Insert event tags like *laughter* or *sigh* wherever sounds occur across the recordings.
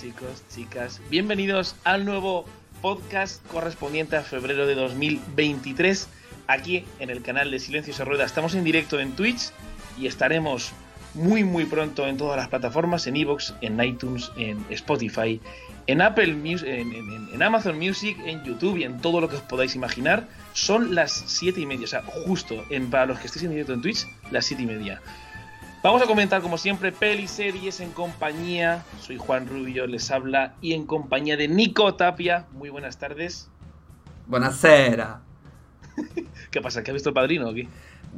Chicos, chicas, bienvenidos al nuevo podcast correspondiente a febrero de 2023, aquí en el canal de Silencio se Rueda. Estamos en directo en Twitch y estaremos muy muy pronto en todas las plataformas, en Evox, en iTunes, en Spotify, en Apple Music, en, Amazon Music, en YouTube y en todo lo que os podáis imaginar. Son las 7 y media, o sea, justo en, para los que estéis en directo en Twitch, las 7 y media. Vamos a comentar como siempre pelis, series en compañía. Soy Juan Rubio, les habla y en compañía de Nico Tapia. Muy buenas tardes. Buenasera. *laughs* ¿Qué pasa? ¿Que has visto el padrino o qué?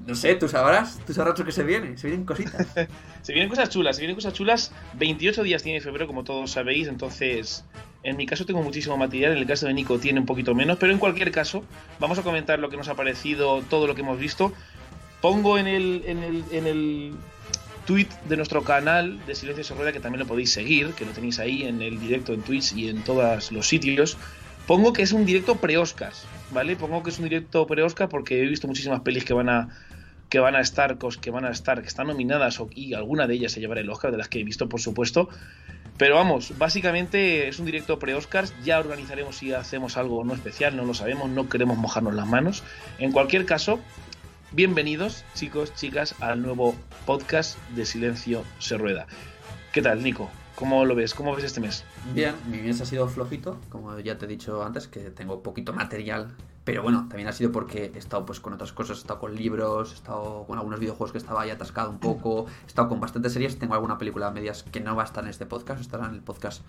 No sé, tú sabrás, tú sabrás lo que se viene, se vienen cositas. *laughs* se vienen cosas chulas, se vienen cosas chulas. 28 días tiene febrero, como todos sabéis, entonces en mi caso tengo muchísimo material, en el caso de Nico tiene un poquito menos, pero en cualquier caso vamos a comentar lo que nos ha parecido, todo lo que hemos visto. Pongo en el, en el, en el tweet de nuestro canal de Silencio se Rueda, que también lo podéis seguir, que lo tenéis ahí en el directo en Twitch y en todos los sitios. Pongo que es un directo pre-Oscars, ¿vale? Pongo que es un directo pre-Oscar porque he visto muchísimas pelis que van a que van a estar, que van a estar, que están nominadas y alguna de ellas se llevará el Oscar, de las que he visto, por supuesto. Pero vamos, básicamente es un directo pre-Oscars. Ya organizaremos si hacemos algo no especial, no lo sabemos, no queremos mojarnos las manos. En cualquier caso, Bienvenidos, chicos, chicas, al nuevo podcast de Silencio se rueda. ¿Qué tal, Nico? ¿Cómo lo ves? ¿Cómo ves este mes? Bien, mi mes ha sido flojito, como ya te he dicho antes, que tengo poquito material. Pero bueno, también ha sido porque he estado pues con otras cosas, he estado con libros, he estado con algunos videojuegos que estaba ahí atascado un poco, he estado con bastantes series, tengo alguna película a medias que no va a estar en este podcast, estará en el podcast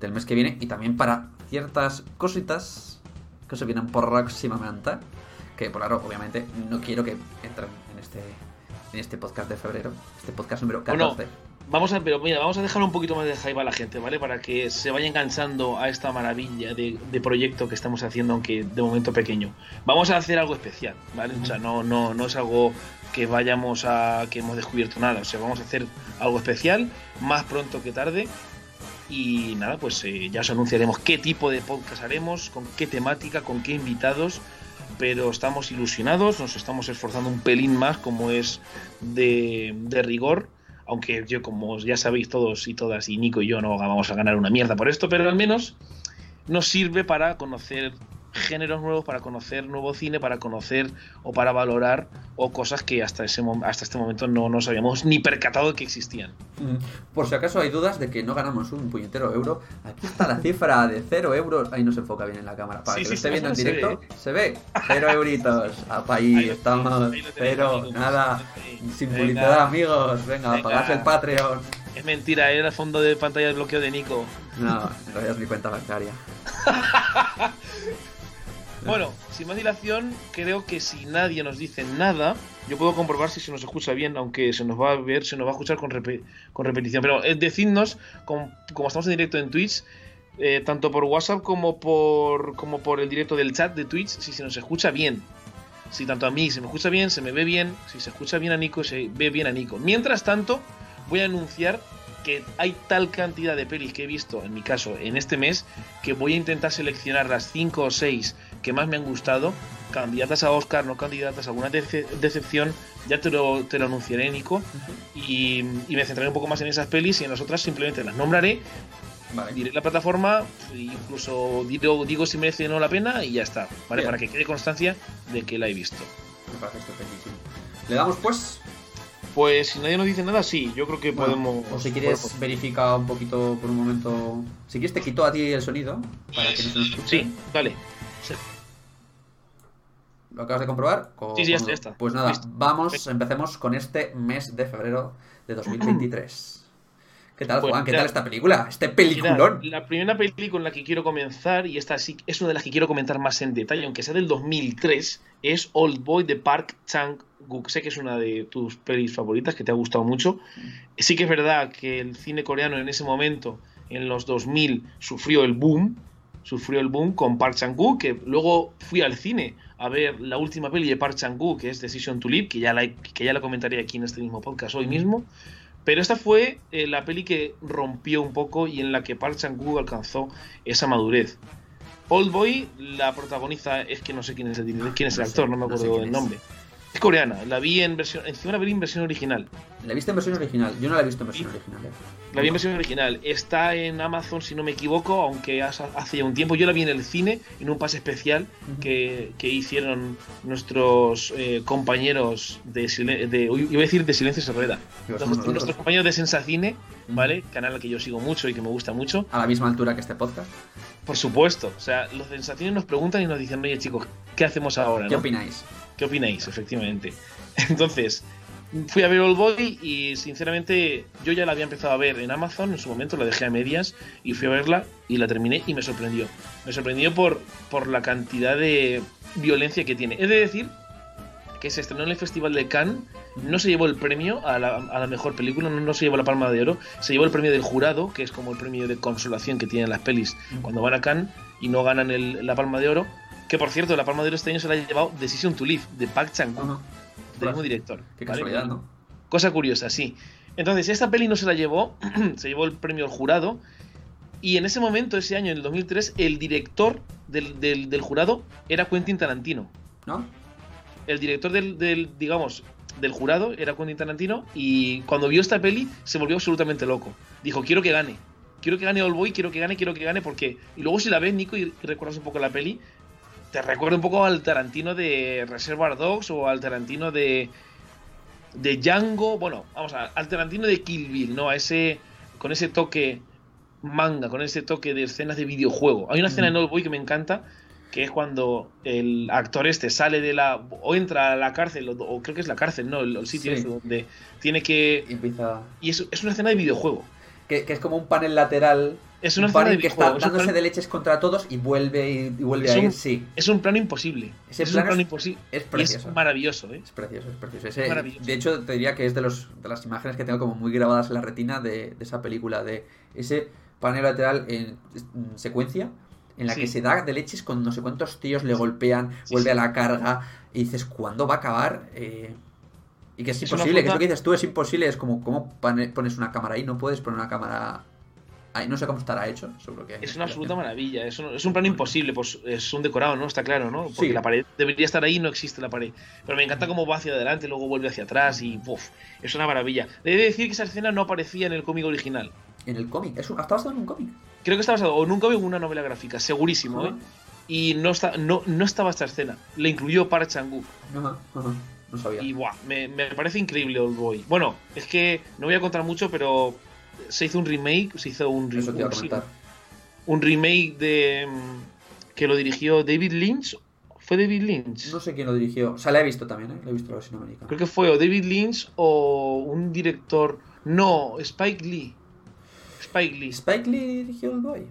del mes que viene. Y también para ciertas cositas que se vienen próximamente que por claro, obviamente no quiero que entren en este en este podcast de febrero, este podcast número 14. vamos a, pero mira, vamos a dejar un poquito más de hype a la gente, ¿vale? Para que se vaya enganchando a esta maravilla de, proyecto que estamos haciendo, aunque de momento pequeño. Vamos a hacer algo especial, ¿vale? O sea, no, no, no es algo que vayamos a. que hemos descubierto nada. O sea, vamos a hacer algo especial, más pronto que tarde. Y nada, pues eh, ya os anunciaremos qué tipo de podcast haremos, con qué temática, con qué invitados pero estamos ilusionados, nos estamos esforzando un pelín más como es de, rigor, aunque yo como ya sabéis todos y todas y Nico y yo no vamos a ganar una mierda por esto, pero al menos nos sirve para conocer géneros nuevos, para conocer nuevo cine, para conocer o para valorar o cosas que hasta, ese, hasta este momento no nos habíamos ni percatado de que existían. Mm. Por si acaso hay dudas de que no ganamos un puñetero euro, aquí está la cifra de 0 euros. Ahí no se enfoca bien en la cámara. Para que lo esté viendo en directo, se ve. 0 euritos. *laughs* Ahí estamos. Cero, nada. Sin publicidad, amigos. Venga, Venga. el Patreon. Es mentira, era el fondo de pantalla de bloqueo de Nico. No, no es mi cuenta bancaria. *laughs* Bueno, sin más dilación, creo que si nadie nos dice nada, yo puedo comprobar si se nos escucha bien, aunque se nos va a ver, se nos va a escuchar con, con repetición. Pero eh, decidnos, como, estamos en directo en Twitch, eh, tanto por WhatsApp como por, como por el directo del chat de Twitch, si se nos escucha bien. Si tanto a mí se me escucha bien, se me ve bien, si se escucha bien a Nico, se ve bien a Nico. Mientras tanto, voy a anunciar que hay tal cantidad de pelis que he visto, en mi caso, en este mes, que voy a intentar seleccionar las 5 o 6 que más me han gustado, candidatas a Oscar, no candidatas a alguna decepción, ya te lo, te lo anunciaré, Nico, y, me centraré un poco más en esas pelis y en las otras simplemente las nombraré, diré la plataforma, incluso digo, digo si merece o no la pena y ya está, ¿vale? Para que quede constancia de que la he visto. Me parece estupendísimo. ¿Le damos pues? Pues si nadie nos dice nada, sí, yo creo que podemos. O si quieres verificar un poquito por un momento. Si quieres, te quito a ti el sonido para que no se nos escuche. Sí, vale. ¿Lo acabas de comprobar? Sí, sí, ya está. Pues nada, vamos, empecemos con este mes de febrero de 2023. *clears throat* ¿Qué tal, pues Juan? ¿Qué tal esta película? Este peliculón. la primera película con la que quiero comenzar, y esta sí es una de las que quiero comentar más en detalle, aunque sea del 2003, es Old Boy de Park Chang-wook. Sé que es una de tus pelis favoritas, que te ha gustado mucho. Sí que es verdad que el cine coreano en ese momento, en los 2000, sufrió el boom, sufrió el boom con Park Chang-wook, que luego fui al cine a ver la última peli de Park Chang-wook, que es Decision to Live, que ya la, que ya la comentaré aquí en este mismo podcast hoy mismo. Pero esta fue eh, la peli que rompió un poco y en la que Park Chan-wook alcanzó esa madurez. Old Boy, la protagoniza, es que no sé quién es el, quién es el actor, no me acuerdo del nombre. Es coreana, la vi en versión. Encima la vi en versión original. ¿La viste en versión original? Yo no la he visto en versión original. ¿eh? La vi en versión original. Está en Amazon, si no me equivoco, aunque hace ya un tiempo. Yo la vi en el cine, en un pase especial que, que hicieron nuestros eh, compañeros de, de. Iba a decir de Silencio se rueda. Nuestros, compañeros de Sensacine, ¿vale? Canal al que yo sigo mucho y que me gusta mucho. A la misma altura que este podcast. Por supuesto. O sea, los de Sensacine nos preguntan y nos dicen, oye chicos, ¿qué hacemos ahora? ¿Qué opináis? ¿Qué opináis? Efectivamente. *laughs* Entonces, fui a ver Old Boy y sinceramente yo ya la había empezado a ver en Amazon en su momento, la dejé a medias y fui a verla y la terminé y me sorprendió. Me sorprendió por, por la cantidad de violencia que tiene. He de decir que se estrenó en el Festival de Cannes, no se llevó el premio a la, mejor película, no, se llevó la palma de oro, se llevó el premio del jurado, que es como el premio de consolación que tienen las pelis cuando van a Cannes y no ganan la palma de oro. Que por cierto, la palma de oro este año se la ha llevado Decision to Live, de Park Chan-wook, del mismo director. Qué casualidad, ¿no? Cosa curiosa, sí. Entonces, esta peli no se la llevó, *clears throat* se llevó el premio al jurado. Y en ese momento, ese año, en el 2003, el director del, jurado era Quentin Tarantino. ¿No? El director del, digamos, del jurado era Quentin Tarantino. Y cuando vio esta peli, se volvió absolutamente loco. Dijo: Quiero que gane. Quiero que gane All Boy, quiero que gane, quiero que gane, porque. Y luego, si la ves, Nico, y recuerdas un poco la peli, te recuerda un poco al Tarantino de Reservoir Dogs o al Tarantino de de Django, bueno, vamos a, al Tarantino de Kill Bill, ¿no? A ese con ese toque manga, con ese toque de escenas de videojuego. Hay una escena en Old Boy que me encanta, que es cuando el actor este sale de la o entra a la cárcel o, creo que es la cárcel, no, el, sitio este donde tiene que y es, es una escena de videojuego. Que, que es como un panel lateral es una un que está dándose de leches contra todos y vuelve y, vuelve a ir, sí. Es un plano imposible. es un plano imposible. Es precioso. es maravilloso, ¿eh? Es precioso, es precioso. De hecho, te diría que es de, los, de las imágenes que tengo como muy grabadas en la retina de, esa película, de ese panel lateral en, secuencia en la que se da de leches con no sé cuántos tíos le golpean, vuelve a la carga y dices, ¿cuándo va a acabar? Eh, y que es, imposible, que es lo que dices tú, es imposible, es como, ¿cómo pones una cámara ahí? No puedes poner una cámara no sé cómo estará hecho, seguro que Es una absoluta maravilla, es un, es un plano imposible, pues es un decorado, ¿no? Está claro, ¿no? Porque la pared debería estar ahí y no existe la pared. Pero me encanta cómo va hacia adelante, luego vuelve hacia atrás y ¡puf! Es una maravilla. Debe decir que esa escena no aparecía en el cómic original. ¿En el cómic? ¿Está basado en un cómic? Creo que está basado o en un cómic o en una novela gráfica, segurísimo, ¿eh? Y no, está, no, no estaba esta escena. La incluyó para Changu. Ajá, ajá. No sabía. Y buah, me, me parece increíble Old Boy. Bueno, es que no voy a contar mucho, pero se hizo un remake, se hizo un, un, remake de mm, que lo dirigió David Lynch. ¿Fue David Lynch? No sé quién lo dirigió. O sea, la he visto también, ¿eh? La he visto la versión americana. Creo que fue o David Lynch o un director. No, Spike Lee. Spike Lee. ¿Spike Lee dirigió el boy?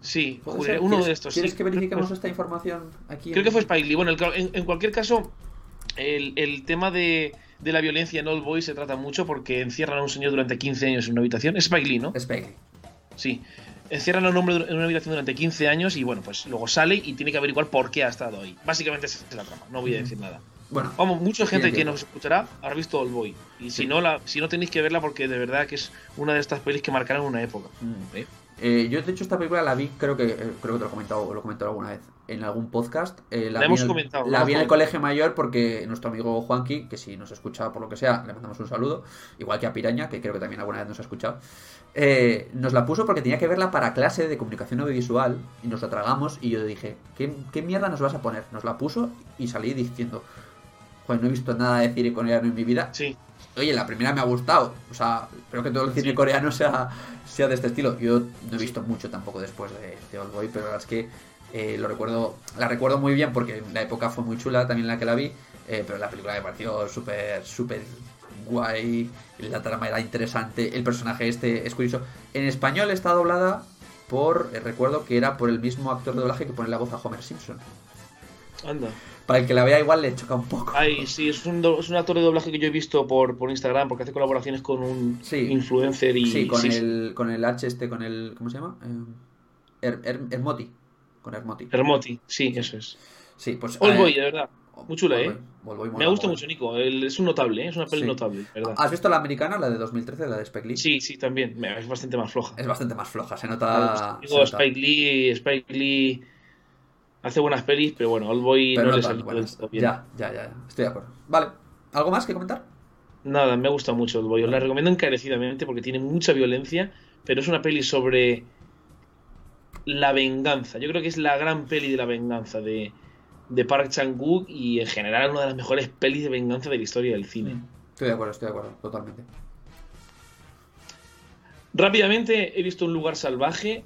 Sí, uno de estos. ¿Quieres que verifiquemos *laughs* esta información aquí? Creo que fue Spike Lee. Bueno, en, cualquier caso, el, el tema de, de la violencia en Old Boy se trata mucho porque encierran a un señor durante 15 años en una habitación. Es Spike Lee, ¿no? Spike Lee. Sí. Encierran a un hombre en una habitación durante 15 años y bueno, pues luego sale y tiene que averiguar por qué ha estado ahí. Básicamente esa es la trama, no voy a decir nada. Bueno, vamos, mucha gente que nos escuchará habrá visto Old Boy. Y si no la, si no tenéis que verla porque de verdad que es una de estas pelis que marcaron una época. Mm. ¿Eh? Eh, yo de hecho esta película la vi, creo que eh, creo que te lo he comentado, lo he comentado alguna vez en algún podcast. Eh, la, hemos comentado. La vi en el colegio mayor porque nuestro amigo Juanqui, que si nos escucha por lo que sea, le mandamos un saludo, igual que a Piraña, que creo que también alguna vez nos ha escuchado, nos la puso porque tenía que verla para clase de comunicación audiovisual y nos la tragamos y yo dije, ¿qué, ¿qué, mierda nos vas a poner? Nos la puso y salí diciendo, joder, no he visto nada de cine coreano en mi vida. Sí. Oye, la primera me ha gustado. O sea, espero que todo el cine coreano sea, sea de este estilo. Yo no he visto mucho tampoco después de, de Old Boy, pero la verdad es que eh, lo recuerdo, la recuerdo muy bien porque la época fue muy chula también la que la vi. Eh, pero la película me pareció súper, súper guay. La trama era interesante. El personaje este es curioso. En español está doblada por. Eh, recuerdo que era por el mismo actor de doblaje que pone la voz a Homer Simpson. Anda para el que la vea igual le choca un poco. Ay, sí, es un, es un actor de doblaje que yo he visto por, por Instagram, porque hace colaboraciones con un influencer y... Sí, con, el, con el H este, con el... ¿Cómo se llama? Eh, Hermoti. Con Hermoti. Hermoti, sí, eso es. Sí, pues... All Boy, de verdad. Muy chula, ¿eh? Me gusta mucho, Nico. es un notable, ¿eh? es una peli notable, ¿verdad? ¿Has visto la americana, la de 2013, la de Spike Lee? Sí, sí, también. Es bastante más floja. Es bastante más floja, se nota. Digo, Spike Lee, Spike Lee hace buenas pelis, pero bueno, Old Boy no, le salió Ya, ya, ya, estoy de acuerdo. Vale. ¿Algo más que comentar? Nada, me ha gustado mucho el bollo. La recomiendo encarecidamente porque tiene mucha violencia, pero es una peli sobre la venganza. Yo creo que es la gran peli de la venganza de, de Park Chan-wook y en general una de las mejores pelis de venganza de la historia del cine. Estoy de acuerdo, estoy de acuerdo, totalmente. Rápidamente he visto Un lugar salvaje.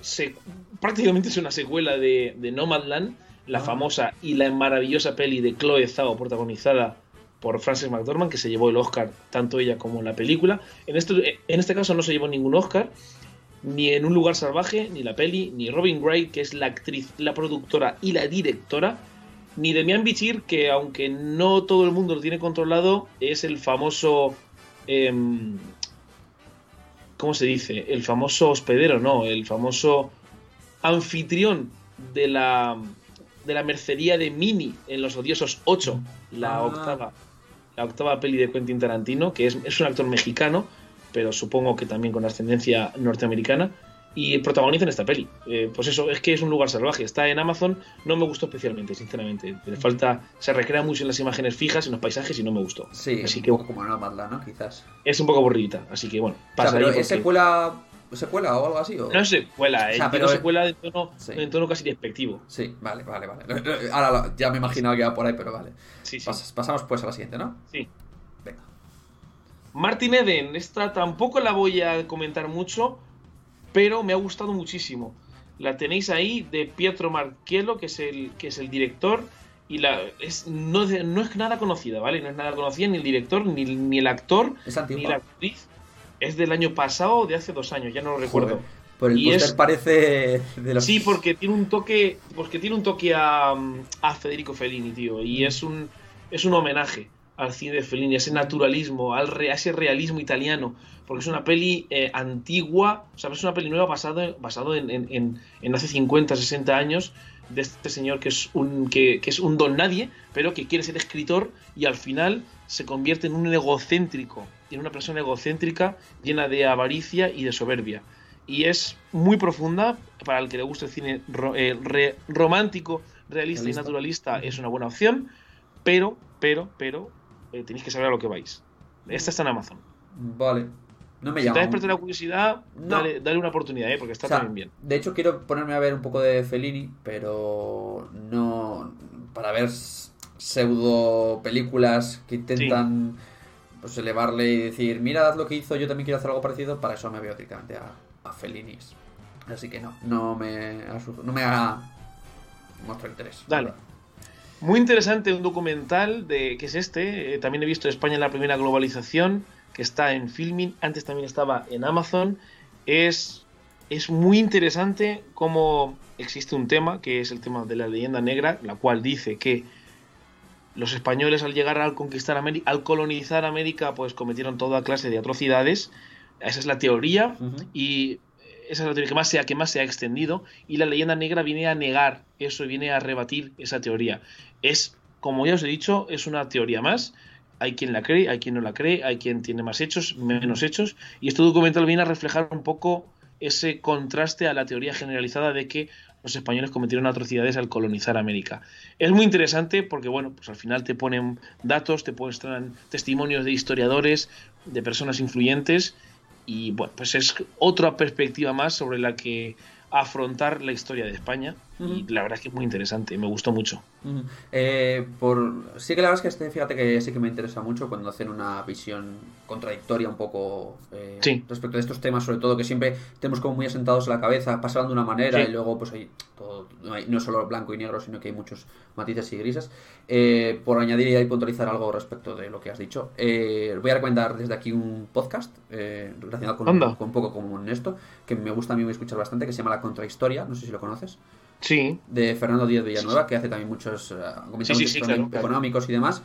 Se, prácticamente es una secuela de, de Nomadland, la Ah. famosa y la maravillosa peli de Chloe Zhao protagonizada por Frances McDormand, que se llevó el Oscar tanto ella como la película. En este, en este caso no se llevó ningún Oscar, ni en Un lugar salvaje, ni la peli, ni Robin Wright, que es la actriz, la productora y la directora, ni Demian Bichir, que aunque no todo el mundo lo tiene controlado, es el famoso... em, ¿Cómo se dice? El famoso hospedero, no, el famoso anfitrión de la, de la mercería de Mini en Los Odiosos 8, la Ah. octava, la octava peli de Quentin Tarantino, que es, es un actor mexicano, pero supongo que también con ascendencia norteamericana, y protagoniza en esta peli. Eh, pues eso, es que es un lugar salvaje. Está en Amazon, no me gustó especialmente, sinceramente. Le falta, se recrea mucho en las imágenes fijas, en los paisajes, y no me gustó. Sí, Así que como Nomadland, ¿no? Quizás. es un poco aburridita, así que bueno, O sea, pasa pero ahí ¿es secuela, secuela o algo así? O... No es secuela, O eh, sea, pero- secuela de tono, Sí. en tono casi despectivo. Sí, vale, vale, vale. Ahora ya me imaginaba que iba por ahí, pero vale. Sí, sí. Pas- pasamos pues a la siguiente, ¿no? sí. Venga. Martin Eden, esta tampoco la voy a comentar mucho, pero me ha gustado muchísimo. La tenéis ahí de Pietro Marchiello, que es el, que es el director, y la, es, no, es- no es nada conocida, ¿vale? No es nada conocida ni el director, ni, ni el actor, ni la actriz. Es del año pasado o de hace dos años, ya no lo recuerdo. Joder, Por el Y es- parece de los... Sí, porque tiene un toque, porque tiene un toque a, a Federico Fellini, tío, y es un es un homenaje al cine de Fellini, a ese naturalismo, al re- a ese realismo italiano, porque es una peli eh, antigua, o sea, es una peli nueva basado, basado en, en- en- en hace 50, 60 años de este señor que es un que, que es un don nadie, pero que quiere ser escritor y al final se convierte en un egocéntrico, en una persona egocéntrica llena de avaricia y de soberbia y es muy profunda para el que le guste el cine ro- eh, re- romántico, realista, Realista. y naturalista es una buena opción, pero, pero, pero eh, tenéis que saber a lo que vais. Esta está en Amazon. Vale. No me Si te llama. despertado la curiosidad, No. dale, dale una oportunidad, ¿eh? porque está O sea, también bien. De hecho, quiero ponerme a ver un poco de Fellini, pero no. Para ver pseudo películas que intentan pues elevarle y decir, mirad lo que hizo, yo también quiero hacer algo parecido. Para eso me veo directamente a, a Fellini. Así que no, no me, no me haga mostrar interés. Dale. Muy interesante un documental de que es este. eh, también he visto España en la primera globalización, que está en Filmin. Antes también estaba en Amazon. Es, es muy interesante cómo existe un tema, que es el tema de la leyenda negra, la cual dice que los españoles al llegar al conquistar América, al colonizar América, pues cometieron toda clase de atrocidades. Esa es la teoría y esa es la teoría que más, se ha, que más se ha extendido y la leyenda negra viene a negar eso viene a rebatir esa teoría. Es, como ya os he dicho, es una teoría más. Hay quien la cree, hay quien no la cree, hay quien tiene más hechos, menos hechos. Y este documental viene a reflejar un poco ese contraste a la teoría generalizada de que los españoles cometieron atrocidades al colonizar América. Es muy interesante porque, bueno, pues al final te ponen datos, te muestran testimonios de historiadores, de personas influyentes y bueno, pues es otra perspectiva más sobre la que afrontar la historia de España y la verdad es que es muy interesante, me gustó mucho. Eh, por... Sí que la verdad es que este, fíjate que sí que me interesa mucho cuando hacen una visión contradictoria un poco eh, Sí. respecto de estos temas, sobre todo que siempre tenemos como muy asentados en la cabeza, pasaban de una manera Sí. y luego pues hay todo, no, hay, no es solo blanco y negro, sino que hay muchos matices y grises. Eh, por añadir y puntualizar algo respecto de lo que has dicho, eh, voy a recomendar desde aquí un podcast eh, relacionado con un poco con esto, que me gusta a mí escuchar bastante, que se llama La Contrahistoria, no sé si lo conoces Sí, de Fernando Díaz Villanueva, que hace también muchos comentarios Sí, sí, sí, claro, claro. económicos y demás.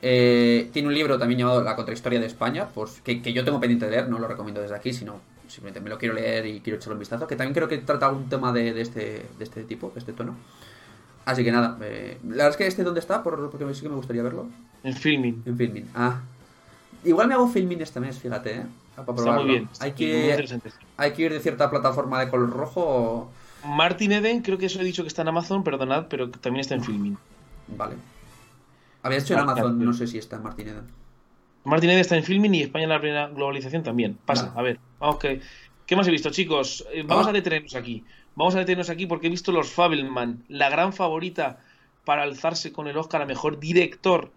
Eh, tiene un libro también llamado La contrahistoria de España, pues, que, que yo tengo pendiente de leer, no lo recomiendo desde aquí, sino simplemente me lo quiero leer y quiero echarle un vistazo, que también creo que trata algún tema de, de este, de este tipo, de este tono. Así que nada, eh, la verdad es que este dónde está, Por- porque sí que me gustaría verlo. en filming. En Filmin. Ah. Igual me hago Filmin este mes, fíjate, ¿eh? Para Está muy bien. Hay muy que, interesante. hay que ir de cierta plataforma de color rojo o... Martin Eden, creo que eso he dicho que está en Amazon, perdonad, pero también está en filming. Vale. Había hecho en Ah, Amazon, no sé si está en Martin Eden. Martin Eden está en filming y España en la plena globalización también. Pasa, Vale. a ver, vamos que. ¿Qué más he visto, chicos? Eh, vamos Ah. a detenernos aquí. Vamos a detenernos aquí porque he visto Los Fabelman, la gran favorita para alzarse con el Oscar a mejor director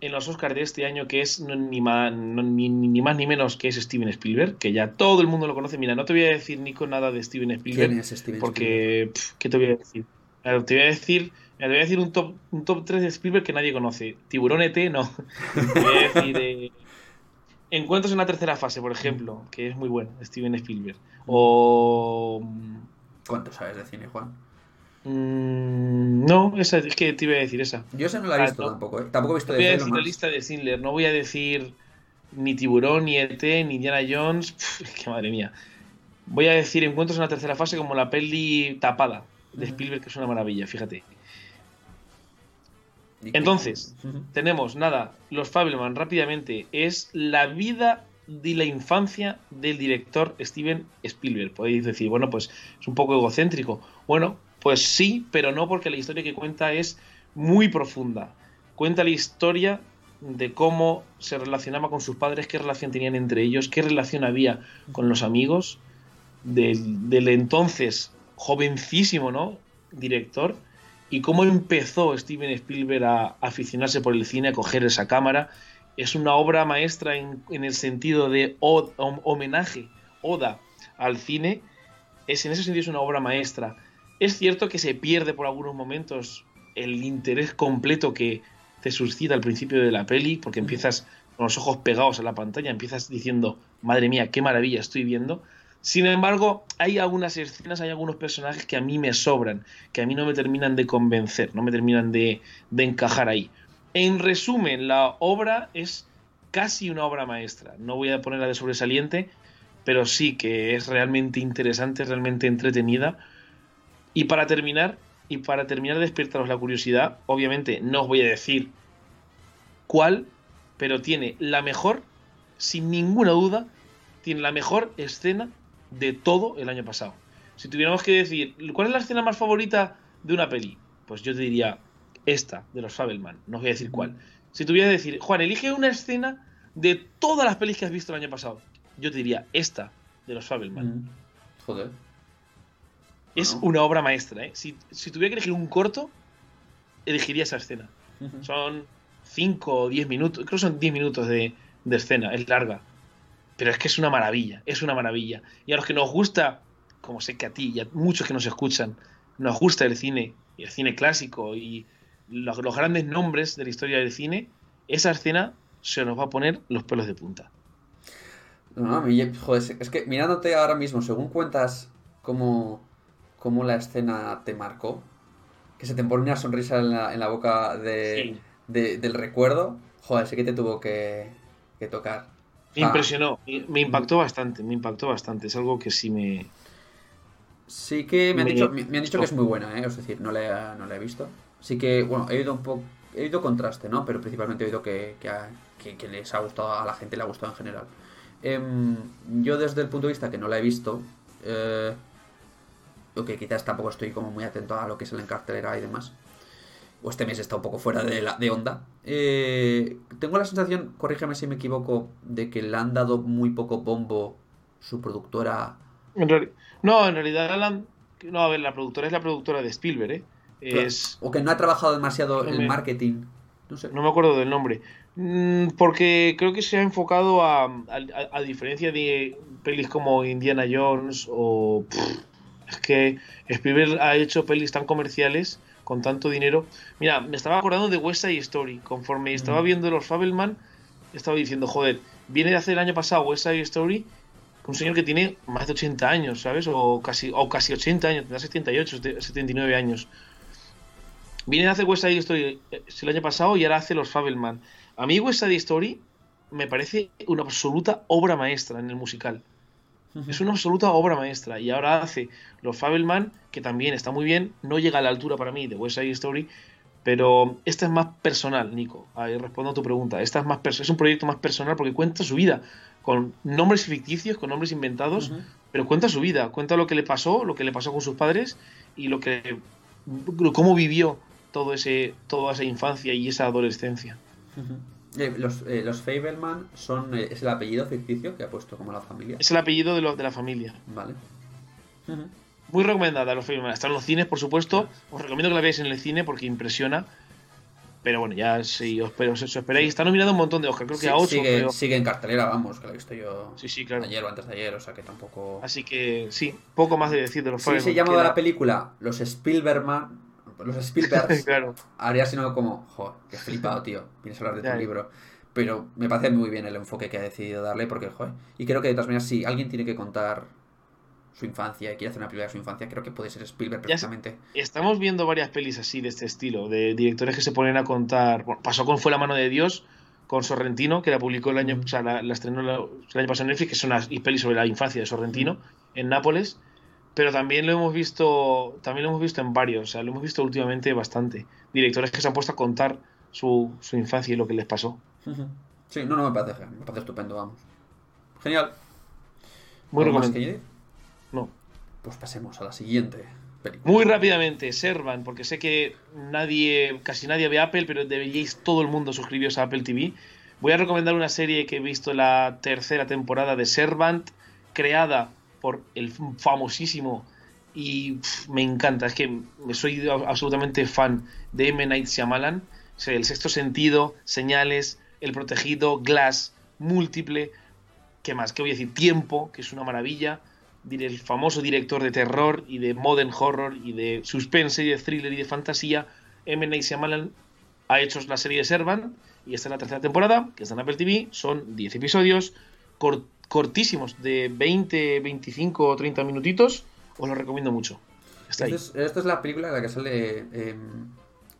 en los Oscars de este año, que es no- ni, más, no- ni, ni más ni menos que es Steven Spielberg, que ya todo el mundo lo conoce. Mira, no te voy a decir, Nico, nada de Steven Spielberg. ¿Quién es Steven Spielberg? Porque, pf, ¿qué te voy a decir? Claro, te voy a decir, mira, te voy a decir un top, un top 3 de Spielberg que nadie conoce. Tiburón ET, no. *laughs* Te voy a decir eh, Encuentros en la tercera fase, por ejemplo, que es muy bueno, Steven Spielberg. O. ¿Cuánto sabes de cine, Juan? Mm, no, esa, es que te iba a decir esa. Yo ese no la he Ah, visto no. tampoco, ¿eh? Tampoco he visto Te voy a de decir la lista de Schindler, no voy a decir ni Tiburón, ni ET, ni Indiana Jones. Pf, es que madre mía. Voy a decir Encuentros en la tercera fase como la peli tapada de. Spielberg, que es una maravilla, fíjate. Entonces, tenemos nada, Los Fabelman rápidamente es la vida de la infancia del director Steven Spielberg. Podéis decir, bueno, pues es un poco egocéntrico. Bueno, pues sí, pero no porque la historia que cuenta es muy profunda. Cuenta la historia de cómo se relacionaba con sus padres, qué relación tenían entre ellos, qué relación había con los amigos del, entonces jovencísimo, ¿no? Director y cómo empezó Steven Spielberg a aficionarse por el cine, a coger esa cámara. Es una obra maestra en, el sentido de od- hom- homenaje, oda al cine. Es, en ese sentido es una obra maestra. Es cierto que se pierde por algunos momentos el interés completo que te suscita al principio de la peli, porque empiezas con los ojos pegados a la pantalla, empiezas diciendo, madre mía, qué maravilla estoy viendo. Sin embargo, hay algunas escenas, hay algunos personajes que a mí me sobran, que a mí no me terminan de convencer, no me terminan de, encajar ahí. En resumen, la obra es casi una obra maestra. No voy a ponerla de sobresaliente, pero sí que es realmente interesante, realmente entretenida. Y para terminar, y para terminar de despertaros la curiosidad, obviamente no os voy a decir cuál, pero tiene la mejor, sin ninguna duda, tiene la mejor escena de todo el año pasado. Si tuviéramos que decir, ¿cuál es la escena más favorita de una peli? Pues yo te diría esta, de los Fabelman. No os voy a decir cuál. Si tuviera que decir, Juan, elige una escena de todas las pelis que has visto el año pasado. Yo te diría esta, de los Fabelman. Mm. Joder. Es una obra maestra, ¿eh? Si, si tuviera que elegir un corto, elegiría esa escena. Son 5 o 10 minutos, creo que son 10 minutos de, de escena, es larga. Pero es que es una maravilla, es una maravilla. Y a los que nos gusta, como sé que a ti y a muchos que nos escuchan, nos gusta el cine, y el cine clásico y los, los grandes nombres de la historia del cine, esa escena se nos va a poner los pelos de punta. No, no, joder, es que mirándote ahora mismo, según cuentas cómo, cómo la escena te marcó, que se te pone una sonrisa en la, en la boca de, Sí. de- del recuerdo, joder, sí que te tuvo que, que tocar. Me Ah. impresionó, me- impactó bastante, me impactó bastante. Es algo que sí me, Sí que me han Me- dicho, me, me han dicho que es muy buena, ¿eh? es decir, no la, he- no la he visto. Sí que, bueno, he oído un poco, he oído contraste, ¿no? Pero principalmente he oído que, que, ha- que- que les ha gustado, a la gente le ha gustado en general. Em, yo desde el punto de vista que no la he visto, eh, o que quizás tampoco estoy como muy atento a lo que es la cartelera y demás, o este mes está un poco fuera de, la, de onda, eh, tengo la sensación, corrígeme si me equivoco, de que le han dado muy poco bombo su productora En no, en realidad Alan, no, a ver, la productora es la productora de Spielberg, ¿eh? Es, O que no ha trabajado demasiado No en me- marketing. No sé. no me acuerdo del nombre, Mm, porque creo que se ha enfocado a, a, a- a diferencia de pelis como Indiana Jones o pff, es que Spielberg ha hecho pelis tan comerciales con tanto dinero. Mira, me estaba acordando de West Side Story, conforme estaba Mm. viendo los Fabelman, estaba diciendo, joder, viene de hacer el año pasado West Side Story un señor que tiene más de 80 años, ¿sabes? O casi, o casi 80 años, tendrá 78, 79 años. Viene de hacer West Side Story eh, el año pasado y ahora hace los Fabelman. A mí West Side Story me parece una absoluta obra maestra en el musical. Es una absoluta obra maestra. Y ahora hace los Fabelman, que también está muy bien. No llega a la altura para mí de West Side Story. Pero esta es más personal, Nico. Ahí respondo a tu pregunta. Esta es, más es un proyecto más personal porque cuenta su vida. Con nombres ficticios, con nombres inventados. Pero cuenta su vida. Cuenta lo que le pasó, lo que le pasó con sus padres. Y lo que. cómo vivió todo ese, toda esa infancia y esa adolescencia. Eh, los, eh, los Fableman son, eh, es el apellido ficticio que ha puesto como la familia. Es el apellido de, lo- de la familia. Vale. Muy recomendada los Fableman. Están en los cines, por supuesto. Os recomiendo que la veáis en el cine porque impresiona. Pero bueno, ya si os, si os esperáis. Está nominado un montón de Oscar, creo que Sí, a 8. sigue, sigue en cartelera, vamos, que lo he visto yo Sí, sí, claro. ayer o antes de ayer, o sea que tampoco... Así que sí, poco más de decir de los Fableman. se llamaba Queda- la película Los Spielbergman, los Spielbergs, *laughs* claro. haría sino como, joder, qué flipado, tío, vienes a hablar de Ya, tu ya. libro. Pero me parece muy bien el enfoque que ha decidido darle, porque, joder, y creo que de todas maneras, si alguien tiene que contar su infancia y quiere hacer una película de su infancia, creo que puede ser Spielberg Ya perfectamente. Estamos viendo varias pelis así de este estilo, de directores que se ponen a contar. Bueno, pasó con Fue la mano de Dios, con Sorrentino, que la publicó el año, o sea, la, la estrenó la- el año pasado en Netflix, que es una peli sobre la infancia de Sorrentino en Nápoles. Pero también lo hemos visto, también lo hemos visto en varios, o sea, lo hemos visto últimamente bastante. Directores que se han puesto a contar su, su infancia y lo que les pasó. *laughs* Sí, no, no, me parece, me parece estupendo, vamos. Genial. Muy ¿Algo más recomendable. No. Pues pasemos a la siguiente película. Muy rápidamente, Servan, porque sé que nadie, casi nadie ve Apple, pero deberíais todo el mundo suscribiros a Apple TV. Voy a recomendar una serie que he visto la tercera temporada de Servant, creada por el famosísimo y me encanta, es que soy absolutamente fan de M. Night Shyamalan, o El Sexto Sentido, Señales, El Protegido, Glass, Múltiple, ¿qué más? ¿Qué voy a decir? Tiempo, que es una maravilla, el famoso director de terror y de modern horror y de suspense y de thriller y de fantasía, M. Night Shyamalan ha hecho la serie de Servant y esta es la tercera temporada, que está en Apple TV, son 10 episodios cor- cortísimos, de 20, 25 o 30 minutitos, os lo recomiendo mucho. Está ahí. Esta es, esta es la película en la que sale em,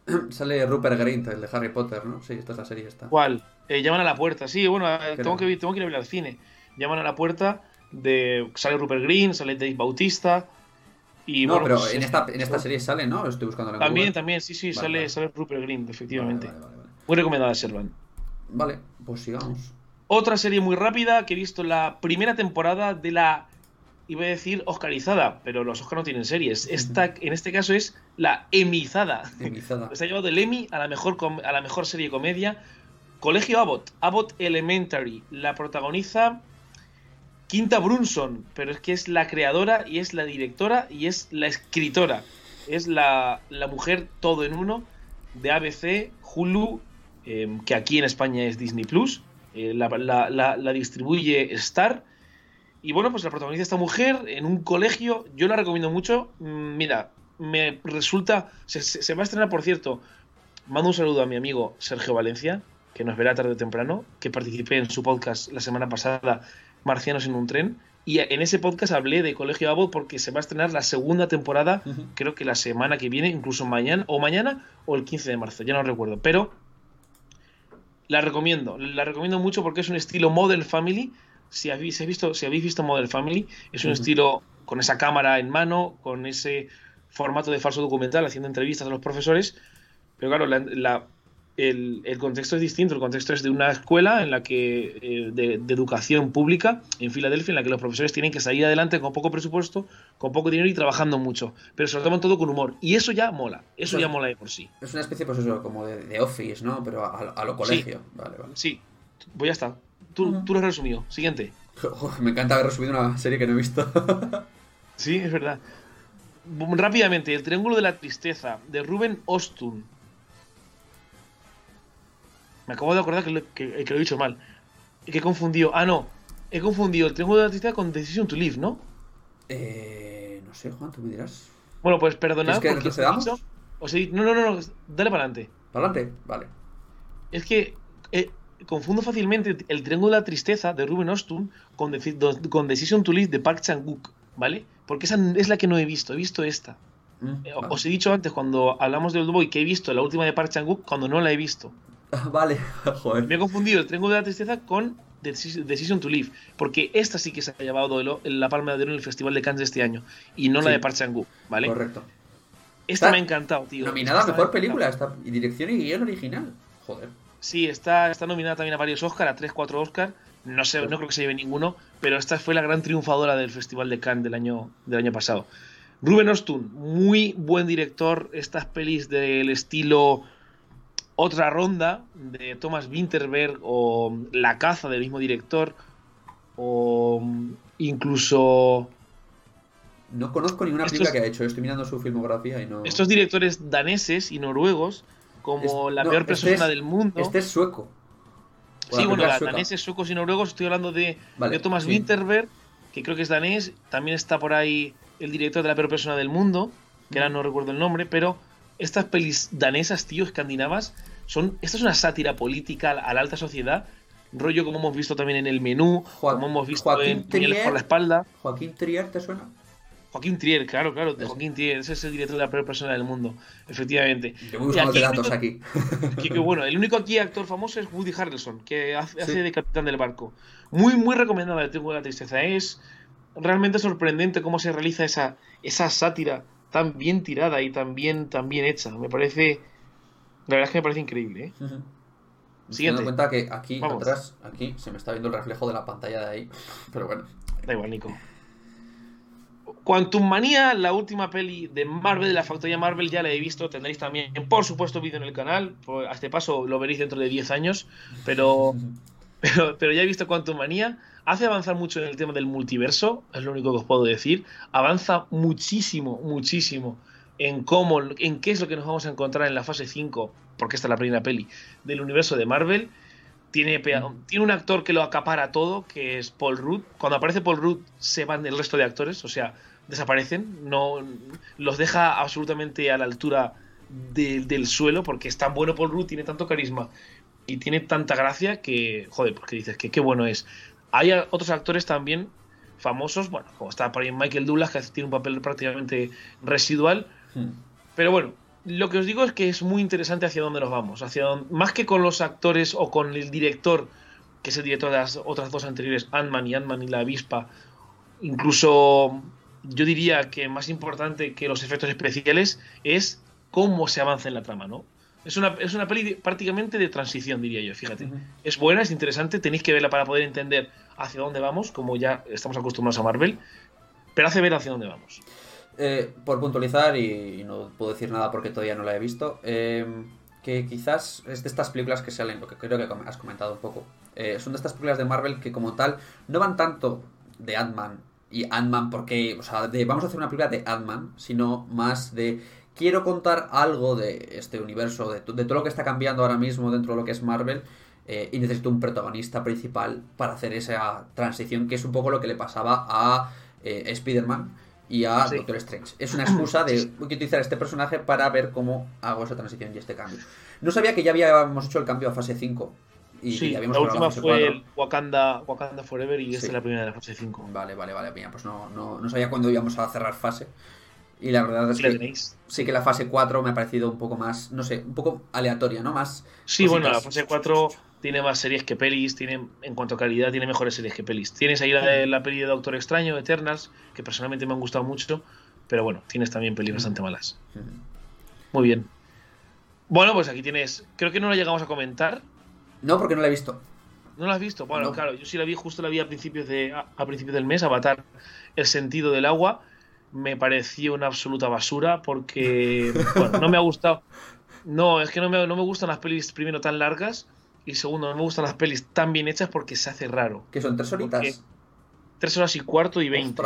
*clears throat* sale Rupert Grint, el de Harry Potter, ¿no? Sí, esta es la serie esta. ¿Cuál? Eh, llaman a la puerta, sí, bueno, eh, Creo. tengo que, ir- tengo que ir a ver al cine. Llaman a la puerta de sale Rupert Green, sale Dave Bautista y no, bueno, pero pues, en es- esta, en esta serie sale, ¿no? Estoy buscando en También, Google. también, sí, sí, Vale, sale, vale. sale Rupert Green, efectivamente. Vale, vale, vale, vale. Muy recomendada Servan. Vale, pues sigamos. Otra serie muy rápida que he visto la primera temporada de la. Iba a decir Oscarizada, pero los Oscar no tienen series. Esta, en este caso, es la Emizada. Emizada. *laughs* Se ha llevado el Emmy a la mejor, a la mejor serie comedia. Colegio Abbott, Abbott Elementary. La protagoniza Quinta Brunson, pero es que es la creadora y es la directora y es la escritora. Es la, la mujer todo en uno de ABC, Hulu, eh, que aquí en España es Disney Plus. Eh, la, la- la- la distribuye Star. Y bueno, pues la protagoniza esta mujer en un colegio. Yo la recomiendo mucho. Mm, Mira, me resulta. Se, se- se va a estrenar, por cierto. Mando un saludo a mi amigo Sergio Valencia, que nos verá tarde o temprano, que participé en su podcast la semana pasada, Marcianos en un tren. Y en ese podcast hablé de Colegio Abbott porque se va a estrenar la segunda temporada, creo que la semana que viene, incluso mañana, o mañana, o el 15 de marzo, ya no recuerdo. Pero la recomiendo, la recomiendo mucho porque es un estilo Model Family. Si habéis, visto, si habéis visto Model Family, es un estilo con esa cámara en mano, con ese formato de falso documental, haciendo entrevistas a los profesores. Pero claro, la- la- el, el contexto es distinto. El contexto es de una escuela en la que eh, de, de educación pública en Filadelfia, en la que los profesores tienen que salir adelante con poco presupuesto, con poco dinero y trabajando mucho. Pero se lo toman todo con humor. Y eso ya mola. Eso Eso- ya mola de por sí. Es una especie, pues eso, como de, de Office, ¿no? Pero a, a lo colegio. Vale, vale. Sí, pues ya está. Tú, tú lo has resumido. Siguiente. Me encanta haber resumido una serie que no he visto. *laughs* Sí, es verdad. Rápidamente, El Triángulo de la Tristeza, de Ruben Ostun. Me acabo de acordar que lo, que, que lo he dicho mal. Que he confundido. Ah, no. He confundido El Triángulo de la Tristeza con Decision to Live, ¿no? eh, no sé, Juan, tú me dirás. Bueno, pues perdonad ¿Quieres que porque os he dicho- os he dicho- No, no, no, dale para adelante. ¿Para adelante? Vale. Es que eh, confundo fácilmente El Triángulo de la Tristeza de Ruben Ostun con, do- con Decision to Live de Park Chan-wook, ¿vale? Porque esa es la que no he visto, he visto esta. Mm, Eh, vale. Os he dicho antes, cuando hablamos de Old Boy, que he visto la última de Park Chan-wook cuando no la he visto. *laughs* Vale, *laughs* joder. Me he confundido el Triángulo de la Tristeza con Deci- Decision to Live, porque esta sí que se ha llevado el- la palma de oro en el Festival de Cannes de este año, y no la de Park Chan-wook, ¿vale? Correcto. Esta Está me ha encantado, tío. Nominada a mejor película, esta, y dirección y guion original. Joder. Sí, está, está nominada también a varios Oscar, a 3-4 Oscar. No sé, no creo que se lleve ninguno, pero esta fue la gran triunfadora del Festival de Cannes del año, del año pasado. Ruben Ostun, muy buen director. Estas pelis del estilo Otra Ronda de Thomas Winterberg o La Caza del mismo director o incluso... No conozco ninguna película que ha hecho, estoy mirando su filmografía y no... Estos directores daneses y noruegos, como La peor este persona del mundo... Este es sueco. Sí, bueno, daneses, suecos y noruegos, estoy hablando de, Thomas Winterberg, que creo que es danés, también está por ahí el director de La peor persona del mundo, que ahora no recuerdo el nombre, pero estas pelis danesas, tío, escandinavas, son, esta es una sátira política a la alta sociedad, rollo como hemos visto también en el menú, como hemos visto en Trier, por la espalda. Joaquín Trier, ¿te suena? Joaquín Trier, claro, claro, de Joaquín Trier, ese es el director de la peor persona del mundo, efectivamente. Yo aquí, datos aquí. *laughs* Que, bueno, el único aquí actor famoso es Woody Harrelson, que hace, de capitán del barco. Muy, muy recomendada el Triángulo de la Tristeza. Es realmente sorprendente cómo se realiza esa, esa sátira tan bien tirada y tan bien, tan bien hecha. Me parece. La verdad es que me parece increíble. ¿eh? Siguiente. Me cuenta que aquí atrás, aquí se me está viendo el reflejo de la pantalla de ahí. *laughs* Pero bueno. Da igual, Nico. Quantum Manía, la última peli de Marvel, de la factoría Marvel, ya la he visto. Tendréis también, por supuesto, vídeo en el canal. A este paso lo veréis dentro de 10 años. Pero, *laughs* pero, pero ya he visto Quantum Manía. Hace avanzar mucho en el tema del multiverso, es lo único que os puedo decir. Avanza muchísimo, muchísimo en cómo, en qué es lo que nos vamos a encontrar en la fase 5, porque esta es la primera peli, del universo de Marvel. Tiene, tiene un actor que lo acapara todo, que es Paul Rudd. Cuando aparece Paul Rudd, se van el resto de actores. O sea, desaparecen, no los deja absolutamente a la altura del suelo porque es tan bueno Paul Rudd, tiene tanto carisma y tiene tanta gracia que, joder, porque dices que qué bueno es. Hay otros actores también famosos, bueno, como está por ahí Michael Douglas, que tiene un papel prácticamente residual, hmm. pero bueno, lo que os digo es que es muy interesante hacia dónde nos vamos, hacia más que con los actores o con el director, que es el director de las otras dos anteriores, Ant-Man y Ant-Man y la avispa, incluso yo diría que más importante que los efectos especiales es cómo se avanza en la trama, ¿no? Es una, es una peli prácticamente de transición, diría yo, fíjate. Es buena, es interesante, tenéis que verla para poder entender hacia dónde vamos, como ya estamos acostumbrados a Marvel, pero hace ver hacia dónde vamos. Eh, por puntualizar, y, no puedo decir nada porque todavía no la he visto, eh, que quizás es de estas películas que salen, lo que creo que has comentado un poco, eh, son de estas películas de Marvel que como tal no van tanto de Ant-Man y Ant-Man porque, o sea, de, vamos a hacer una película de Ant-Man, sino más de quiero contar algo de este universo, de, todo lo que está cambiando ahora mismo dentro de lo que es Marvel. Eh, y necesito un protagonista principal para hacer esa transición, que es un poco lo que le pasaba a eh, Spider-Man y a Doctor Strange. Es una excusa de utilizar este personaje para ver cómo hago esa transición y este cambio. No sabía que ya habíamos hecho el cambio a fase 5 sí, la última fue el Wakanda, Wakanda Forever y esta es la primera de la fase 5. Vale, vale, vale. Bien, pues no, no, no, sabía cuándo íbamos a cerrar fase. Y la verdad es que sí que la fase 4 me ha parecido un poco más, no sé, un poco aleatoria, ¿no? Más. Sí, bueno, la fase 4 tiene más series que pelis, tiene, en cuanto a calidad, tiene mejores series que pelis. Tienes ahí la, de, la peli de Doctor Extraño, Eternals, que personalmente me han gustado mucho, pero bueno, tienes también pelis bastante malas. Muy bien. Bueno, pues aquí tienes, creo que no la llegamos a comentar, no, porque no la he visto. ¿No la has visto? Bueno, claro, yo sí la vi, justo la vi a principios, de, a, principios del mes, Avatar, El sentido del agua. Me pareció una absoluta basura porque, bueno, no me ha gustado. No, es que no me, no me gustan las pelis, primero, tan largas y segundo, no me gustan las pelis tan bien hechas porque se hace raro. ¿Qué son? ¿Tres horitas? tres horas y cuarto y veinte.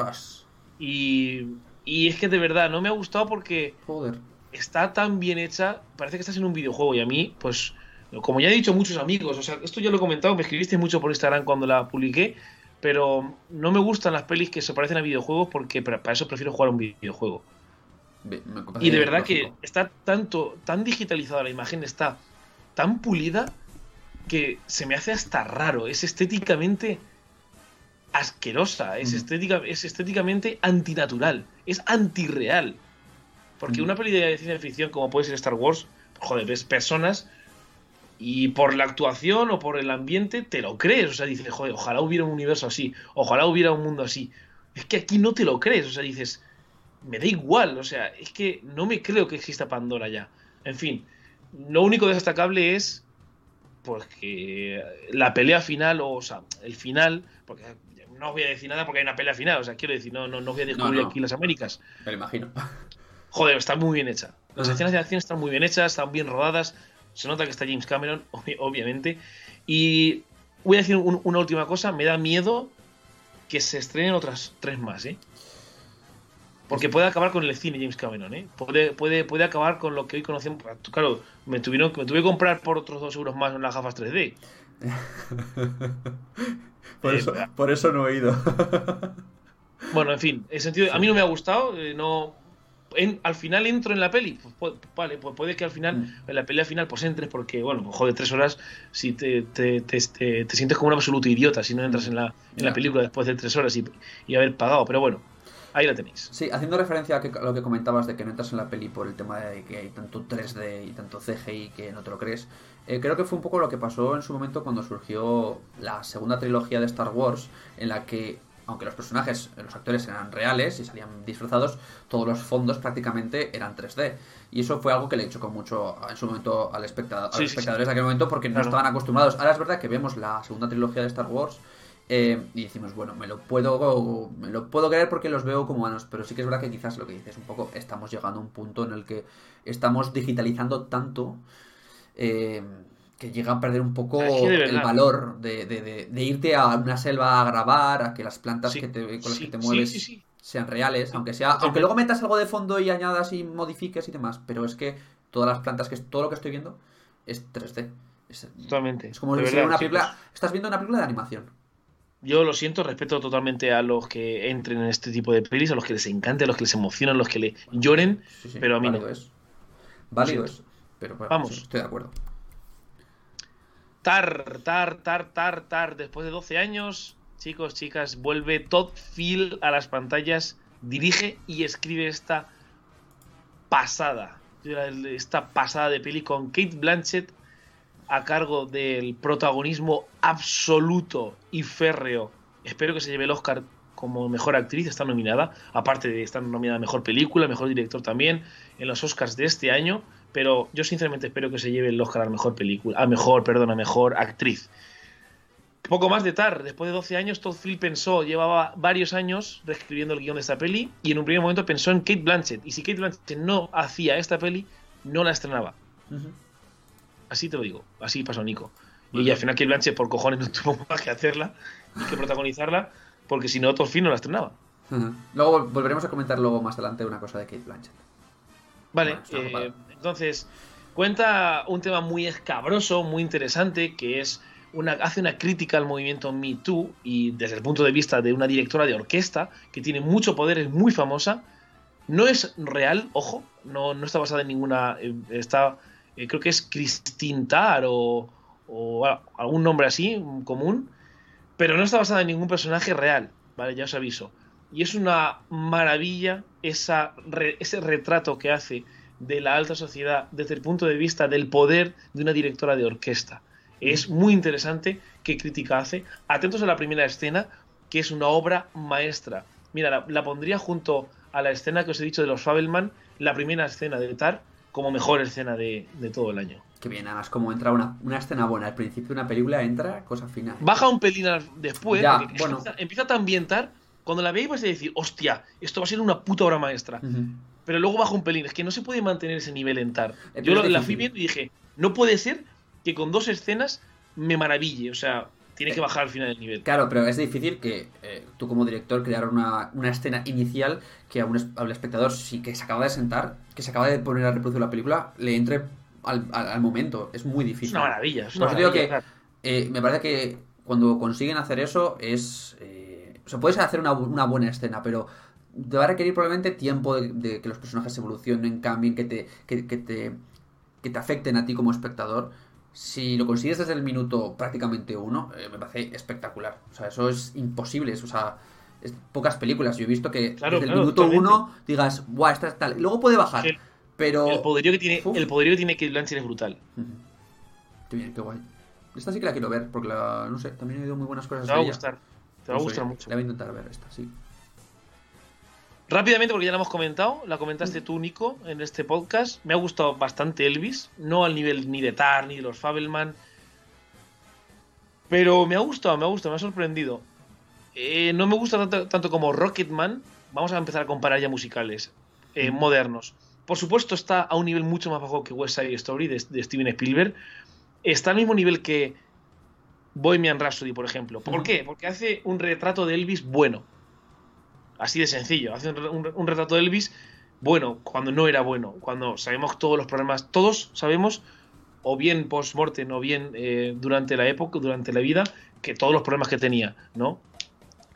Y, y es que de verdad, no me ha gustado porque Joder. está tan bien hecha, parece que estás en un videojuego y a mí, pues como ya he dicho muchos amigos, o sea, esto ya lo he comentado, me escribiste mucho por Instagram cuando la publiqué, pero no me gustan las pelis que se parecen a videojuegos porque para eso prefiero jugar un videojuego. Y de verdad que está tanto, tan digitalizada la imagen, está tan pulida que se me hace hasta raro. Es estéticamente asquerosa, es, estética, es estéticamente antinatural, es antirreal. Porque una peli de ciencia ficción como puede ser Star Wars, joder, ves personas y por la actuación o por el ambiente te lo crees. O sea, dices, joder, ojalá hubiera un universo así, ojalá hubiera un mundo así. Es que aquí no te lo crees, o sea, dices, me da igual, o sea, es que no me creo que exista Pandora ya. En fin, lo único destacable es pues que la pelea final, o, sea, el final, porque no os voy a decir nada porque hay una pelea final, o sea, quiero decir, no, no, no voy a descubrir aquí las Américas. Me lo imagino. Joder, está muy bien hecha. Las escenas de acción están muy bien hechas, están bien rodadas. Se nota que está James Cameron, *laughs* obviamente. Y voy a decir una última cosa, me da miedo que se estrenen otras tres más, ¿eh? Porque puede acabar con el cine James Cameron, ¿eh? Puede, puede, puede acabar con lo que hoy conocemos. Claro, me, tuvieron, me tuve que comprar por otros dos euros más en las gafas 3D. *laughs* por, eso, eh, por eso no he ido. bueno, en fin, en sentido, a mí no me ha gustado, eh, no, al final entro en la peli, pues, vale, pues puede que al final, mm. en la pelea final, pues entres, porque, bueno, pues joder, tres horas, si te, te, te, te, sientes como un absoluto idiota si no entras en la, en la película después de tres horas y, y, haber pagado, pero bueno, ahí la tenéis. Sí, haciendo referencia a, lo que comentabas de que no entras en la peli por el tema de que hay tanto 3D y tanto CGI que no te lo crees, eh, creo que fue un poco lo que pasó en su momento cuando surgió la segunda trilogía de Star Wars, en la que aunque los personajes, los actores eran reales y salían disfrazados, todos los fondos prácticamente eran 3D. Y eso fue algo que le chocó mucho en su momento al espectador, a los espectadores de aquel momento porque no estaban acostumbrados. Ahora es verdad que vemos la segunda trilogía de Star Wars eh, y decimos, bueno, me lo puedo me lo puedo creer porque los veo como humanos, pero sí que es verdad que quizás lo que dices un poco, estamos llegando a un punto en el que estamos digitalizando tanto eh, que llega a perder un poco el valor de, irte a una selva a grabar, a que las plantas que te, con las que te mueves sean reales, aunque sea, aunque luego metas algo de fondo y añadas y modifiques y demás, pero es que todas las plantas que todo lo que estoy viendo es 3D. Es, Totalmente. Es como si una película, estás viendo una película de animación. Yo lo siento, respeto totalmente a los que entren en este tipo de pelis, a los que les encante, a los que les emocionan, a los que le lloren, pero a mí no. Es. Válido es. Pero Vamos. estoy de acuerdo. Tar, tar, tar, tar, tar. Después de 12 años, chicos, chicas, vuelve Todd Phil a las pantallas, dirige y escribe esta pasada. Esta pasada de peli con Kate Blanchett a cargo del protagonismo absoluto y férreo. Espero que se lleve el Oscar como mejor actriz, está nominada, aparte de estar nominada a mejor película, mejor director también, en los Oscars de este año pero yo sinceramente espero que se lleve el Oscar a mejor película, a mejor, perdón, a mejor actriz. Poco más de Tar, después de 12 años, Todd pensó, llevaba varios años reescribiendo el guion de esta peli y en un primer momento pensó en Kate Blanchett. Y si Kate Blanchett no hacía esta peli, no la estrenaba. Así te lo digo, así pasó Nico. Y al final Kate Blanchett por cojones no tuvo *laughs* más que hacerla y que protagonizarla, porque si no, Todd no la estrenaba. Luego volveremos a comentar luego más adelante una cosa de Kate Blanchett. Vale, eh, entonces cuenta un tema muy escabroso, muy interesante, que es una, hace una crítica al movimiento Me Too y desde el punto de vista de una directora de orquesta que tiene mucho poder, es muy famosa. No es real, ojo, no, no está basada en ninguna. Eh, está, eh, creo que es Christine Tar o, algún nombre así común, pero no está basada en ningún personaje real, ¿vale? Ya os aviso. Y es una maravilla ese retrato que hace de la alta sociedad desde el punto de vista del poder de una directora de orquesta. Es muy interesante qué crítica hace. Atentos a la primera escena, que es una obra maestra. Mira, la, pondría junto a la escena que os he dicho de los Fabelman, la primera escena de Tar, como mejor escena de, todo el año. Qué bien, además como entra una, escena buena. Al principio de una película entra cosa final. Baja un pelín después, bueno. empieza, empieza, a ambientar cuando la veis vais a decir, hostia, esto va a ser una puta obra maestra. Pero luego baja un pelín. Es que no se puede mantener ese nivel en TAR. Yo la fui viendo y dije, no puede ser que con dos escenas me maraville. O sea, tiene que eh, bajar al final del nivel. Claro, pero es difícil que eh, tú como director crear una, escena inicial que a un, al espectador, sí que se acaba de sentar, que se acaba de poner a reproducir la película, le entre al, momento. Es muy difícil. Es una maravilla. Es una maravilla, que, eh, me parece que cuando consiguen hacer eso es o sea, puedes hacer una, buena escena, pero te va a requerir probablemente tiempo de, que los personajes evolucionen, cambien, que te, que, te, que te afecten a ti como espectador. Si lo consigues desde el minuto prácticamente uno, eh, me parece espectacular. O sea, eso es imposible. o sea, es pocas películas. Yo he visto que desde el minuto uno digas, guau, esta es tal. Luego puede bajar. pero. El poderío que tiene, el poderío que tiene Kate Blanchett es brutal. Qué bien, qué guay. Esta sí que la quiero ver, porque la, no sé, también he oído muy buenas cosas. Te va a gustar. Te va a gustar mucho. La voy a intentar ver esta, sí. Rápidamente, porque ya la hemos comentado, la comentaste tú, Nico, en este podcast. Me ha gustado bastante Elvis, no al nivel ni de Tar ni de los Fabelman. Pero me ha gustado, me ha gustado, me ha sorprendido. Eh, no me gusta tanto, tanto, como Rocketman. Vamos a empezar a comparar ya musicales eh, modernos. Por supuesto, está a un nivel mucho más bajo que West Side Story de, de Steven Spielberg. Está al mismo nivel que Bohemian Rhapsody, por ejemplo. ¿Por qué? Porque hace un retrato de Elvis bueno. Así de sencillo. Hace un, un, un, retrato de Elvis bueno cuando no era bueno. Cuando sabemos todos los problemas. Todos sabemos, o bien post-mortem, o bien eh, durante la época, durante la vida, que todos los problemas que tenía, ¿no?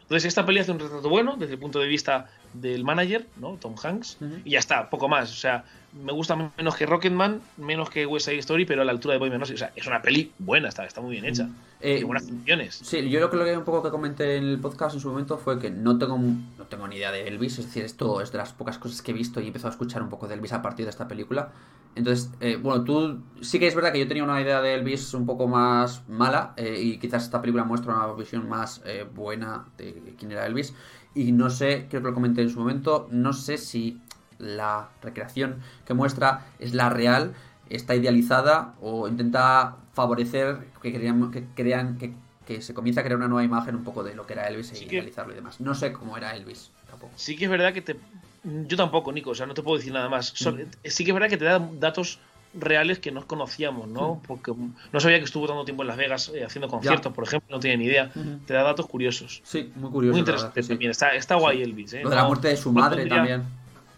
Entonces, esta peli hace un retrato bueno desde el punto de vista del manager, ¿no? Tom Hanks, uh -huh. y ya está, poco más. O sea, me gusta menos que Rocketman, menos que West Side Story, pero a la altura de Bohemian Rhapsody. O sea, es una peli buena, está, está muy bien hecha. Eh, buenas funciones. Sí, yo lo que, lo que un poco que comenté en el podcast en su momento fue que no tengo, no tengo ni idea de Elvis, es decir, esto es de las pocas cosas que he visto y he empezado a escuchar un poco de Elvis a partir de esta película. Entonces, eh, bueno, tú sí que es verdad que yo tenía una idea de Elvis un poco más mala eh, y quizás esta película muestra una visión más eh, buena de quién era Elvis. Y no sé, creo que lo comenté en su momento, no sé si la recreación que muestra es la real, está idealizada o intenta favorecer que crean que, crean, que, que se comienza a crear una nueva imagen un poco de lo que era Elvis e sí idealizarlo y demás. No sé cómo era Elvis tampoco. Sí que es verdad que te... Yo tampoco, Nico, o sea, no te puedo decir nada más. Mm. Sí que es verdad que te da datos reales que no conocíamos, ¿no? Porque no sabía que estuvo tanto tiempo en Las Vegas eh, haciendo conciertos, ya. por ejemplo, no tenía ni idea. -huh. Te da datos curiosos. Sí, muy curioso. Muy interesante sí. también. Está, está guay Elvis, ¿eh? Lo de la muerte de su madre también.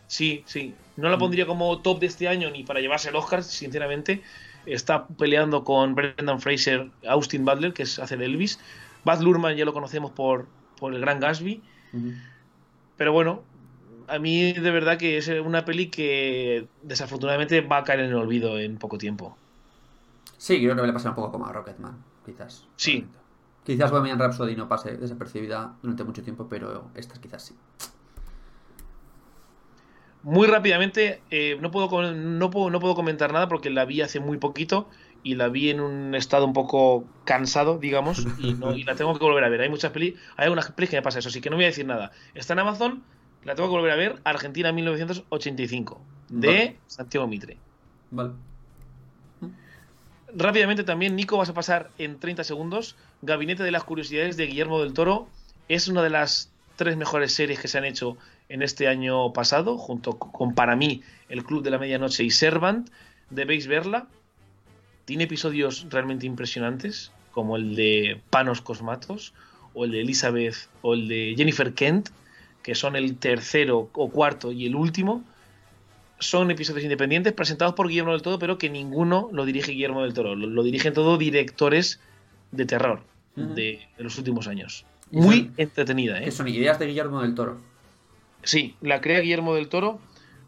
Sí, sí. No la pondría como top de este año ni para llevarse el Oscar, sinceramente. Está peleando con Brendan Fraser, Austin Butler, que es, hace de Elvis. Baz Luhrmann ya lo conocemos por, por el Gran Gatsby. Uh -huh. Pero bueno, a mí de verdad que es una peli que desafortunadamente va a caer en el olvido en poco tiempo. Sí, creo que le pasa un poco como a Rocketman, quizás. Sí. Quizás Bohemian Rhapsody no pase desapercibida durante mucho tiempo, pero esta quizás sí. Muy rápidamente, eh, no, puedo, no, puedo, no puedo comentar nada porque la vi hace muy poquito y la vi en un estado un poco cansado, digamos, y, no, y la tengo que volver a ver. Hay muchas pelis, hay algunas pelis que me pasa eso, así que no voy a decir nada. Está en Amazon, la tengo que volver a ver, Argentina 1985, de vale. Santiago Mitre. Vale. Rápidamente también, Nico, vas a pasar en 30 segundos. Gabinete de las Curiosidades de Guillermo del Toro es una de las tres mejores series que se han hecho en este año pasado, junto con, para mí, El Club de la Medianoche y Servant. Debéis verla. Tiene episodios realmente impresionantes, como el de Panos Cosmatos, o el de Elizabeth, o el de Jennifer Kent que son el tercero o cuarto y el último, son episodios independientes presentados por Guillermo del Toro, pero que ninguno lo dirige Guillermo del Toro. Lo, lo dirigen todos directores de terror uh -huh. de, de, los últimos años. Muy son, entretenida, ¿eh? Que son ideas de Guillermo del Toro. Sí, la crea Guillermo del Toro,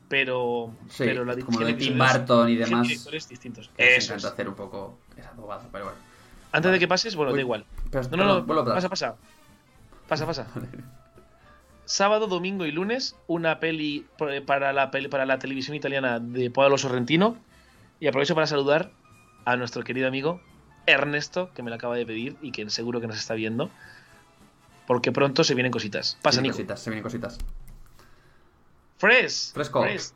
pero, sí, pero la como de Tim Burton y demás. Directores distintos. Eso es. hacer un poco esa pero bueno. Antes vale. de que pases, bueno, Uy, da igual. Pero, no, no, no, pasa, pasa. Pasa, pasa *laughs* sábado, domingo y lunes una peli para la, peli, para la televisión italiana de Paolo Sorrentino. Y aprovecho para saludar a nuestro querido amigo Ernesto, que me lo acaba de pedir y que seguro que nos está viendo. Porque pronto se vienen cositas. Pasa, se Nico. Cositas, se vienen cositas. Fresh. Fresco. Fresh.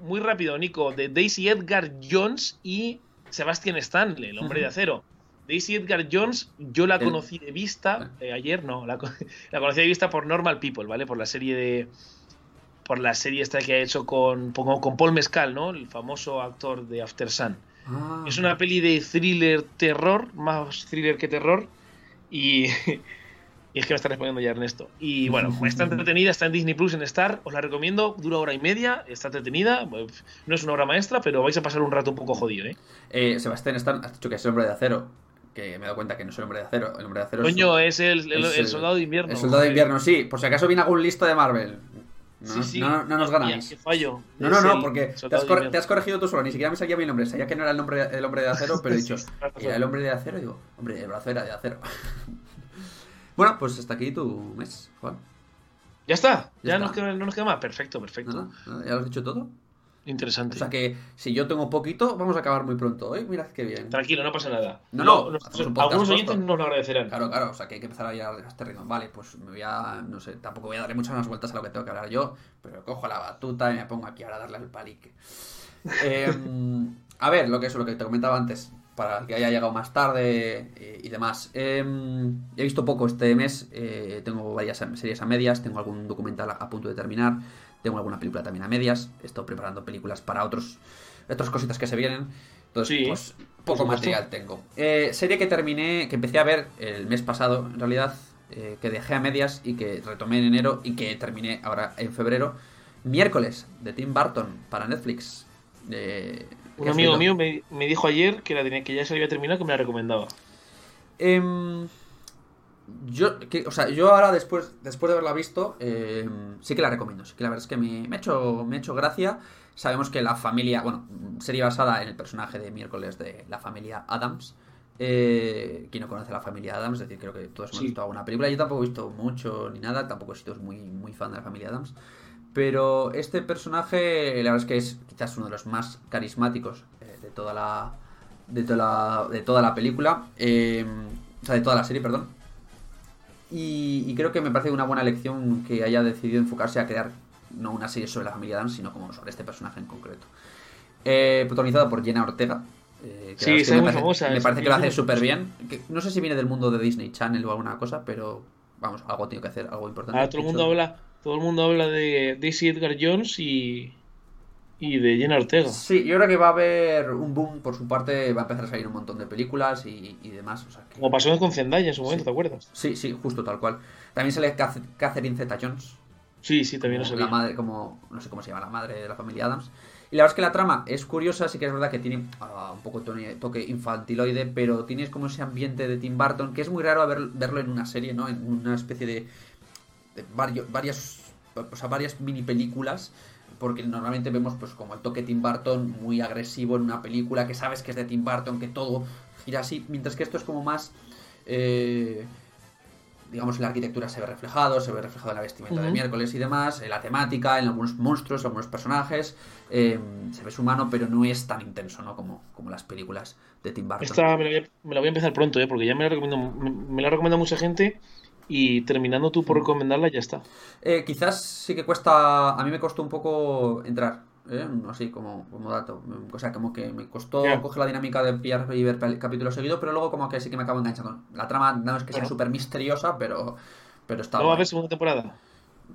Muy rápido, Nico. De Daisy Edgar Jones y Sebastian Stanley, el hombre uh -huh. de acero. Daisy Edgar Jones, yo la conocí de vista, eh, ayer no, la, *laughs* la, conocí de vista por Normal People, ¿vale? Por la serie de. Por la serie esta que ha hecho con, con Paul Mescal, ¿no? El famoso actor de After Sun. Ah. Es una peli de thriller terror, más thriller que terror. Y, *laughs* y es que me está respondiendo ya Ernesto. Y bueno, está entretenida, está en Disney Plus en Star, os la recomiendo, dura hora y media, está entretenida, no es una obra maestra, pero vais a pasar un rato un poco jodido, ¿eh? eh Sebastián Stan, has dicho que es el hombre de acero que me he dado cuenta que no es el hombre de acero. El hombre de acero Coño, es, el, el, es el, soldado de invierno. El soldado de invierno, sí. Por si acaso viene algún listo de Marvel. No, sí, sí. no, no nos ganáis. Fallo. No, no, no, porque te has, te has, corregido tú solo. Ni siquiera me salía mi nombre. Sabía que no era el, nombre, el hombre de acero, pero he dicho, *laughs* era el hombre de acero. Digo, hombre, el brazo era de acero. Bueno, pues hasta aquí tu mes, Juan. Ya está. Ya, ya nos queda, no nos queda más. Perfecto, perfecto. ¿Ya lo has dicho todo? Interesante. O sea que si yo tengo poquito, vamos a acabar muy pronto. ¿eh? Mirad qué bien. Tranquilo, no pasa nada. No, no. no algunos oyentes nos lo agradecerán. Claro, claro. O sea que hay que empezar a ir a este ritmo. Vale, pues me voy a. No sé, tampoco voy a darle muchas más vueltas a lo que tengo que hablar yo. Pero cojo la batuta y me pongo aquí ahora a darle al palique. *laughs* eh, a ver, lo que es lo que te comentaba antes. Para el que haya llegado más tarde eh, y demás. Em, he visto poco este mes, eh, tengo varias series a medias, tengo algún documental a, punto de terminar, tengo alguna película también a medias, he estado preparando películas para otros, otras cositas que se vienen. Entonces, pues poco material tengo. Eh, serie que terminé, que empecé a ver el mes pasado, en realidad, que dejé a medias y que retomé en enero y que terminé ahora en febrero. Miércoles, de Tim Burton para Netflix. Un amigo mío me, dijo ayer que, la tenía, que ya se había terminado que me la recomendaba. Em, yo, o sea, yo ahora después, después de haberla visto, em, sí que la recomiendo. Sí que la verdad es que me, ha hecho, me ha hecho gracia. Sabemos que la familia, bueno, sería basada en el personaje de miércoles de la familia Adams. Eh, quien no conoce a la familia Adams, es decir, creo que todos hemos visto alguna película. Yo tampoco he visto mucho ni nada, tampoco he sido muy, muy fan de la familia Adams. Pero este personaje, la verdad es que es quizás uno de los más carismáticos eh, de toda la. de toda la. de toda la película. Eh, o sea, de toda la serie, perdón. Y, creo que me parece una buena elección que haya decidido enfocarse a crear no una serie sobre la familia Adams, sino como sobre este personaje en concreto. Eh, protagonizado por Jenna Ortega. Eh, sí, es muy famosa. Me parece que lo hace súper bien. no sé si viene del mundo de Disney Channel o alguna cosa, pero vamos, algo tiene que hacer, algo importante. Ahora todo el mundo habla todo el mundo habla de Daisy Edgar Jones y, y de Jenna Ortega. Sí, yo creo que va a haber un boom por su parte, va a empezar a salir un montón de películas y, demás. Como pasó con Zendaya en su momento, ¿te acuerdas? Sí, sí, justo tal cual. También sale Catherine Zeta Jones. Sí, sí, también lo La madre, como, no sé cómo se llama, la madre de la familia Adams. Y la verdad es que la trama es curiosa, sí que es verdad que tiene ah, un poco toque infantiloide, pero tienes como ese ambiente de Tim Burton, que es muy raro verlo en una serie, ¿no? En una especie de varios, varias, o sea, varias mini películas porque normalmente vemos pues como el toque Tim Burton muy agresivo en una película que sabes que es de Tim Burton, que todo gira así, mientras que esto es como más eh, digamos en la arquitectura se ve reflejado, se ve reflejado en la vestimenta de miércoles y demás, en la temática, en algunos monstruos, en algunos personajes, eh, se ve su mano, pero no es tan intenso, ¿no? Como, como las películas de Tim Burton. Esta me la, voy a, empezar pronto, ¿eh? porque ya me la recomiendo, me la recomienda mucha gente y terminando tú por recomendarla, ya está. Eh, quizás sí que cuesta. A mí me costó un poco entrar. ¿eh? Así como, como dato. O sea, como que me costó coger la dinámica de pillar y ver capítulos seguidos, pero luego como que sí que me acabo enganchando. La trama no es que sea súper misteriosa, pero, pero está. ¿No va a haber segunda temporada?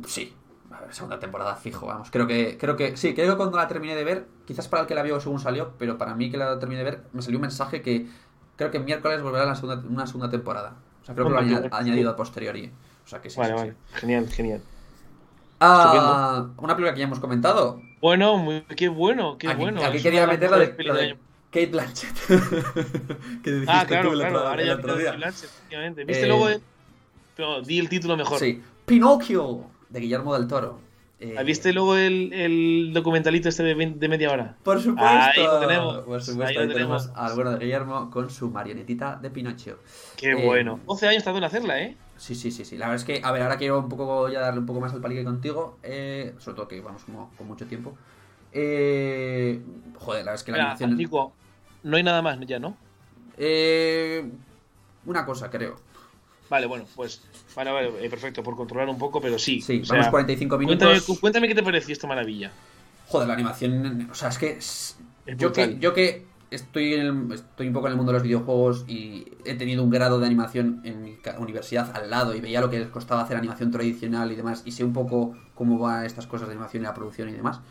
Sí, a ver, segunda temporada fijo, vamos. Creo que, creo que, sí, creo que cuando la terminé de ver, quizás para el que la vio según salió, pero para mí que la terminé de ver, me salió un mensaje que creo que miércoles volverá la segunda, una segunda temporada. O sea, creo que lo ha añadido a posteriori. O sea que sí. Vale, vale. Genial, genial. Ah, una película que ya hemos comentado. Bueno, muy, qué bueno, qué bueno. Aquí quería meter la de, Kate Blanchett. *laughs* que ah, claro, claro. ahora ya Kate Blanchett, efectivamente. ¿Viste eh, luego el... Pero di el título mejor. Sí. Pinocchio, de Guillermo del Toro. Eh, ¿Viste luego el, el, documentalito este de, de, media hora? Por supuesto. Ahí lo tenemos. Por supuesto, ahí, tenemos al bueno de Guillermo con su marionetita de Pinocho. Qué eh, bueno. 12 años tardó en hacerla, ¿eh? Sí, sí, sí, sí. La verdad es que, a ver, ahora quiero un poco ya darle un poco más al palique contigo. Eh, sobre todo que vamos como con mucho tiempo. Eh, joder, la verdad es que la animación. no hay nada más ya, ¿no? Eh, una cosa, creo. Vale, bueno, pues. Vale, vale, eh, perfecto, por controlar un poco, pero sí. Sí, vamos 45 minutos. Cuéntame, qué te pareció esta maravilla. Joder, la animación. O sea, es que. yo, que yo que estoy, en estoy un poco en el mundo de los videojuegos y he tenido un grado de animación en mi universidad al lado y veía lo que les costaba hacer animación tradicional y demás y sé un poco cómo van estas cosas de animación y la producción y demás.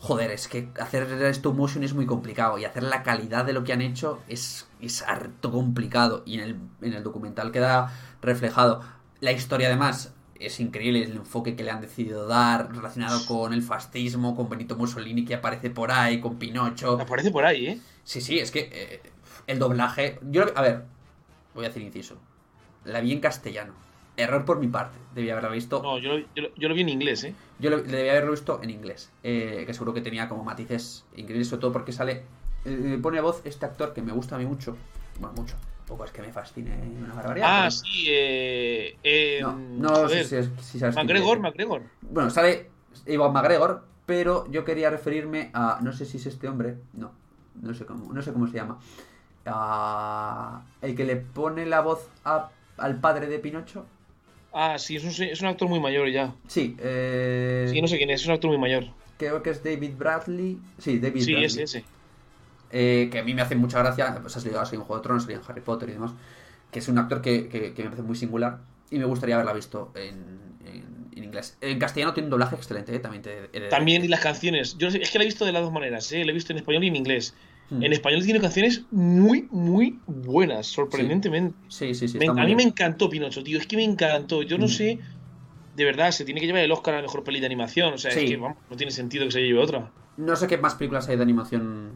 Joder, es que hacer stop motion es muy complicado y hacer la calidad de lo que han hecho es, es harto complicado y en el, en el documental queda reflejado. La historia además es increíble el enfoque que le han decidido dar relacionado con el fascismo, con Benito Mussolini que aparece por ahí, con Pinocho. Aparece por ahí, ¿eh? Sí, sí, es que eh, el doblaje. Yo, a ver, voy a hacer inciso. La vi en castellano. Error por mi parte. Debía haberla visto. No, yo, lo vi en inglés, ¿eh? Yo lo, debía haberlo visto en inglés. Eh, que seguro que tenía como matices increíbles, sobre todo porque sale. Eh, pone voz este actor que me gusta a mí mucho. Bueno, mucho. Poco es que me fascine una barbaridad. Ah, sí, eh. no, no sé si, sabes. McGregor, McGregor. Bueno, sale Iwan McGregor, pero yo quería referirme a. No sé si es este hombre. No no sé cómo, no sé cómo se llama. Ah, el que le pone la voz al padre de Pinocho. Ah, sí, es un, es un actor muy mayor ya. Sí, eh... sí, no sé quién es, es un actor muy mayor. Creo que es David Bradley. Sí, David sí, Bradley. Sí, ese, ese. eh, que a mí me hace mucha gracia, pues has ligado así en Juego de Tronos, en Harry Potter y demás, que es un actor que, que- que me parece muy singular y me gustaría haberla visto en, en- en inglés. En castellano tiene un doblaje excelente, ¿eh? también te de- También y las canciones. Yo es que la he visto de las dos maneras, ¿eh? La he visto en español y en inglés. Mm. En español tiene canciones muy, muy buenas, sorprendentemente. Sí, sí, sí. Me- a mí me encantó Pinocho, tío. Es que me encantó. Yo no Mm. sé. De verdad, se tiene que llevar el Oscar a la mejor peli de animación. O sea, Sí. es que vamos, no tiene sentido que se lleve otra. No sé qué más películas hay de animación.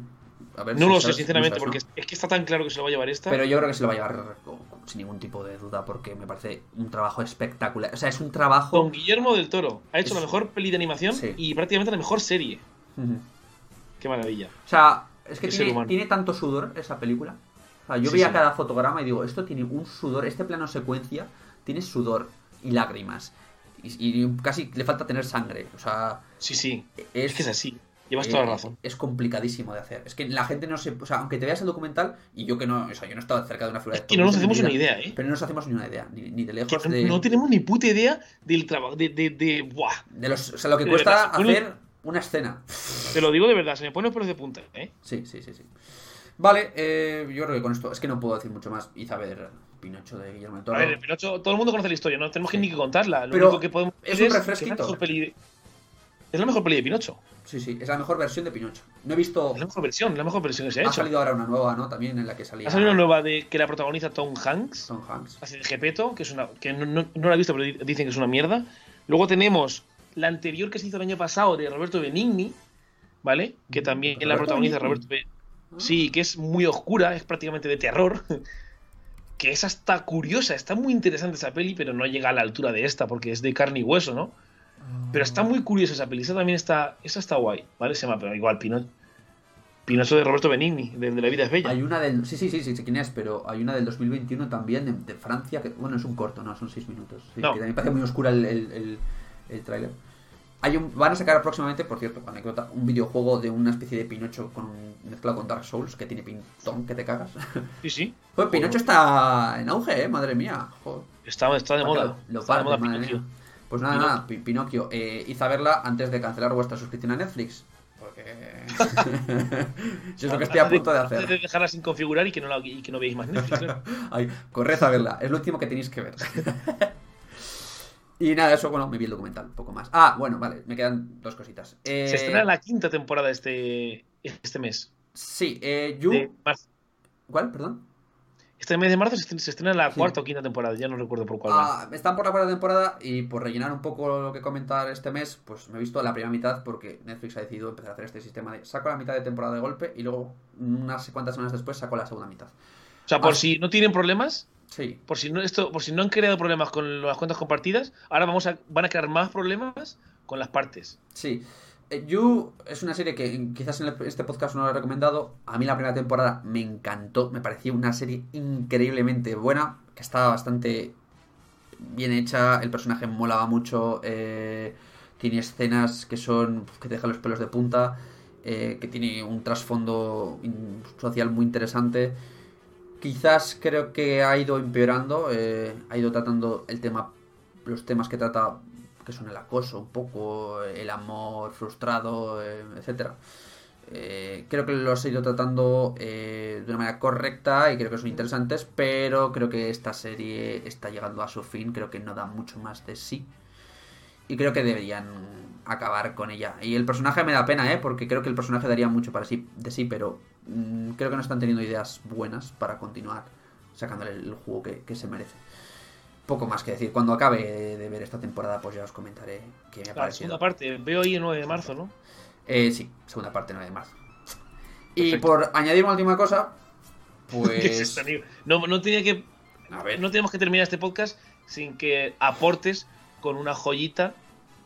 A ver, No si lo sé, sabes, sinceramente, no porque es que está tan claro que se lo va a llevar esta. Pero yo creo que se lo va a llevar sin ningún tipo de duda porque me parece un trabajo espectacular. O sea, es un trabajo. Don Guillermo del Toro ha hecho Es- la mejor peli de animación Sí. y prácticamente la mejor serie. Qué maravilla. O sea, es que tiene, tiene tanto sudor esa película. O sea, yo Sí, veía sí. cada fotograma y digo, esto tiene un sudor, este plano secuencia tiene sudor y lágrimas. Y, y casi le falta tener sangre. O sea, Sí, sí. es, Es que es así. Llevas eh, toda la razón. Es complicadísimo de hacer. Es que la gente no se. O sea, aunque te veas el documental, y yo que no. O sea, yo no he estado cerca de una figura Es de que no nos hacemos mi una vida, idea, ¿eh? Pero no nos hacemos ni una idea, ni, ni de Que lejos no, de. no tenemos ni puta idea del trabajo. De, de, de- Buah. de los, o sea, lo que cuesta hacer una escena. Te lo digo de verdad, se me pone los pelos de punta, ¿eh? Sí, sí, sí, sí. Vale, eh, yo creo que con esto. Es que no puedo decir mucho más. Ver Pinocho de Guillermo del Toro. A ver, Pinocho, todo el mundo conoce la historia, no tenemos que ni que contarla. Lo Pero único que podemos es un refresquito. Es la, mejor peli de, es la mejor peli de Pinocho. Sí, sí, es la mejor versión de Pinocho. No he visto. Es la mejor versión, la mejor versión que se ha Ha hecho. salido ahora una nueva, ¿no? También en la que salía. Ha salido una nueva de que la protagoniza Tom Hanks, Tom Hanks. así de Gepeto, que es una que no, no- no la he visto, pero di- dicen que es una mierda. Luego tenemos la anterior que se hizo el año pasado de Roberto Benigni, ¿vale? Que también la Roberto protagoniza. Roberto Benigni. Sí, que es muy oscura, es prácticamente de terror. *laughs* Que es hasta curiosa, está muy interesante esa peli, pero no llega a la altura de esta, porque es de carne y hueso, ¿no? Pero está muy curiosa esa peli, esa también está, esa está guay, ¿vale? Se llama, pero igual, Pinocho. Pinocho de Roberto Benigni, de, de La vida es bella. Hay una del. Sí, sí, sí, sí, sé quién es, pero hay una del 2021 también, de, de Francia, que. Bueno, es un corto, no, son seis minutos. Sí, No. Que también parece muy oscura el, el, el, el tráiler. Hay un, van a sacar próximamente, por cierto, anécdota, un videojuego de una especie de Pinocho con, mezclado con Dark Souls que tiene pintón que te cagas. *laughs* Sí, sí. Joder, Pinocho está en auge, eh, madre mía. Joder. Está, está de moda. Lo está de moda Pinocchio. mía. Pues nada, Pinocchio. nada, Pi- Pinocchio, eh, id a verla antes de cancelar vuestra suscripción a Netflix. Porque. Eso *laughs* *laughs* es lo que estoy a punto de hacer. de dejarla sin configurar y que no, la, y que no veáis más Netflix. Ay, corred a verla, es lo último que tenéis que ver. Y nada, eso, bueno, me vi el documental, poco más. Ah, bueno, vale, me quedan dos cositas. Eh, Se estrena la quinta temporada este, este mes. Sí, eh, You. De marzo. ¿Cuál? Perdón. Este mes de marzo se estrena la Sí. cuarta o quinta temporada, ya no recuerdo por cuál va. Ah, están por la cuarta temporada y por rellenar un poco lo que comentar este mes, pues me he visto la primera mitad porque Netflix ha decidido empezar a hacer este sistema de saco la mitad de temporada de golpe y luego unas cuantas semanas después saco la segunda mitad. O sea, por ah. si no tienen problemas, Sí, por si no esto, por si no han creado problemas con las cuentas compartidas, ahora vamos a, van a crear más problemas con las partes. sí. Eh, You es una serie que quizás en este podcast no lo he recomendado. A mí la primera temporada me encantó, me pareció una serie increíblemente buena, que estaba bastante bien hecha, el personaje molaba mucho, eh, tiene escenas que son que te dejan los pelos de punta, eh, que tiene un trasfondo social muy interesante. Quizás creo que ha ido empeorando, eh, ha ido tratando el tema, los temas que trata, que son el acoso un poco, el amor frustrado, eh, etcétera. Eh, creo que los he ido tratando eh, de una manera correcta y creo que son interesantes, pero creo que esta serie está llegando a su fin, creo que no da mucho más de sí. Y creo que deberían acabar con ella. Y el personaje me da pena, ¿eh? Porque creo que el personaje daría mucho para sí, de sí, pero creo que no están teniendo ideas buenas para continuar sacándole el juego que, que se merece. Poco más que decir. Cuando acabe de ver esta temporada, pues ya os comentaré qué me ha La parecido. segunda parte, veo ahí el 9 de marzo, ¿no? Eh, sí, segunda parte, 9 de marzo. Y Perfecto. por añadir una última cosa, ¿Qué es *laughs* pues. amigo? No, no tenía que. A ver. No tenemos que terminar este podcast sin que aportes con una joyita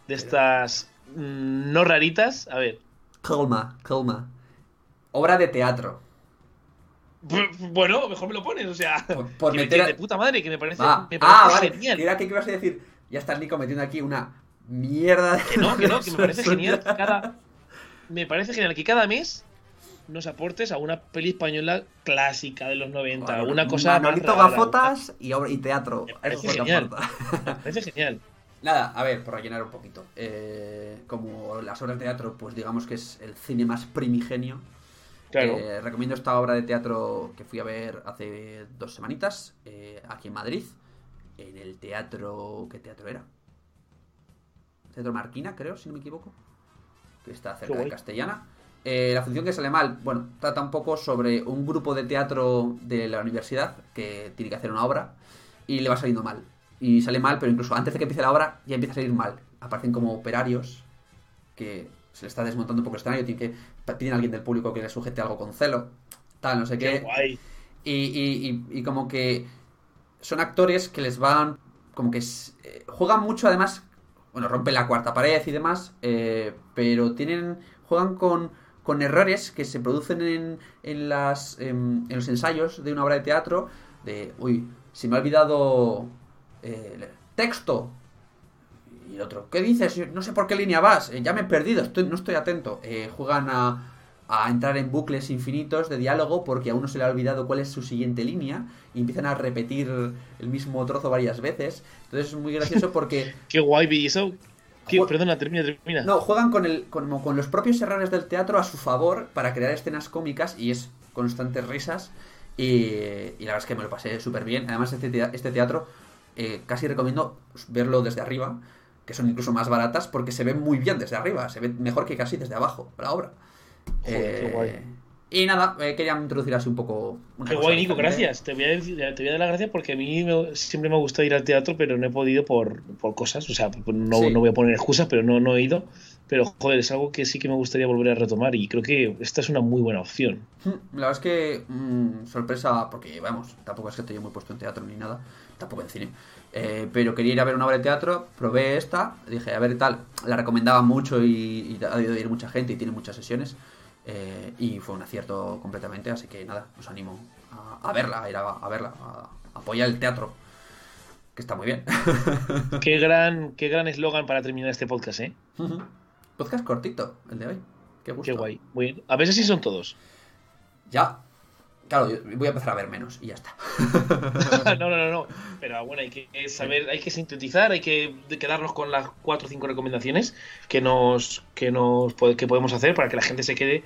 de estas mm, no raritas. A ver. Calma, calma. Obra de teatro. Bueno, mejor me lo pones, o sea. Por, por que me meter. a- de puta madre, que me parece, Va. me parece Ah, vale. genial. Era que ibas a decir. Ya estás Nico metiendo aquí una mierda. de- Que no, que no, que me parece genial que *laughs* cada. Me parece genial que cada mes nos aportes a una peli española clásica de los 90, alguna cosa. más Manolito rara, Gafotas y, y teatro. Me parece Eso es lo que genial. aporta. Me parece genial. *laughs* Nada, a ver, por rellenar un poquito. Eh, como las obras de teatro, pues digamos que es el cine más primigenio. Claro. Eh, recomiendo esta obra de teatro que fui a ver hace dos semanitas, eh, aquí en Madrid, en el teatro... ¿Qué teatro era? Teatro Marquina, creo, si no me equivoco, que está cerca de. Castellana. Eh, la función que sale mal, bueno, trata un poco sobre un grupo de teatro de la universidad que tiene que hacer una obra y le va saliendo mal. Y sale mal, pero incluso antes de que empiece la obra ya empieza a salir mal. Aparecen como operarios que se le está desmontando un poco el escenario, tiene que, piden a alguien del público que le sujete algo con celo, tal, no sé Qué qué. guay. Y, y- y- y como que son actores que les van. Como que eh, juegan mucho, además. Bueno, rompen la cuarta pared y demás. eh, pero tienen. Juegan con, con errores que se producen en, en, las, em, en los ensayos de una obra de teatro. De. Uy, se me ha olvidado. eh, texto. Y el otro, ¿qué dices? No sé por qué línea vas. eh, ya me he perdido, estoy, no estoy atento. Eh, juegan a, a entrar en bucles infinitos de diálogo porque a uno se le ha olvidado cuál es su siguiente línea y empiezan a repetir el mismo trozo varias veces. Entonces es muy gracioso *laughs* porque Qué guay, y eso. Perdona, termina, termina. no, juegan con, el, con, como con los propios errores del teatro a su favor para crear escenas cómicas y es constantes risas. Y, y la verdad es que me lo pasé súper bien. Además, este, este teatro eh, casi recomiendo verlo desde arriba, que son incluso más baratas porque se ve muy bien desde arriba. Se ve mejor que casi desde abajo la obra. Joder, qué Eh, guay. Y nada, eh, quería introducir así un poco. una Qué guay, Nico, diferente. gracias. Te voy, a decir- te voy a dar las gracias porque a mí me- siempre me ha gustado ir al teatro, pero no he podido por, por cosas. O sea, no, Sí. no voy a poner excusas, pero no, no he ido. Pero, joder, es algo que sí que me gustaría volver a retomar y creo que esta es una muy buena opción. Mm, La verdad es que mm, sorpresa, porque vamos, tampoco es que estoy muy puesto en teatro ni nada, tampoco en cine. Eh, pero quería ir a ver una obra de teatro, probé esta, dije, a ver tal, la recomendaba mucho y, y ha debido de ir mucha gente y tiene muchas sesiones. Eh, y fue un acierto completamente, así que nada, os animo a, a verla, a ir a, a verla, a, a apoyar el teatro, que está muy bien. *laughs* Qué gran qué gran eslogan para terminar este podcast, ¿eh? Podcast cortito, el de hoy. Qué gusto. Qué guay. Muy bien. A veces sí son todos. Ya, claro, yo voy a empezar a ver menos y ya está. *laughs* no, no, no, no. Pero bueno, hay que saber, hay que sintetizar, hay que quedarnos con las cuatro o cinco recomendaciones que nos, que nos que podemos hacer para que la gente se quede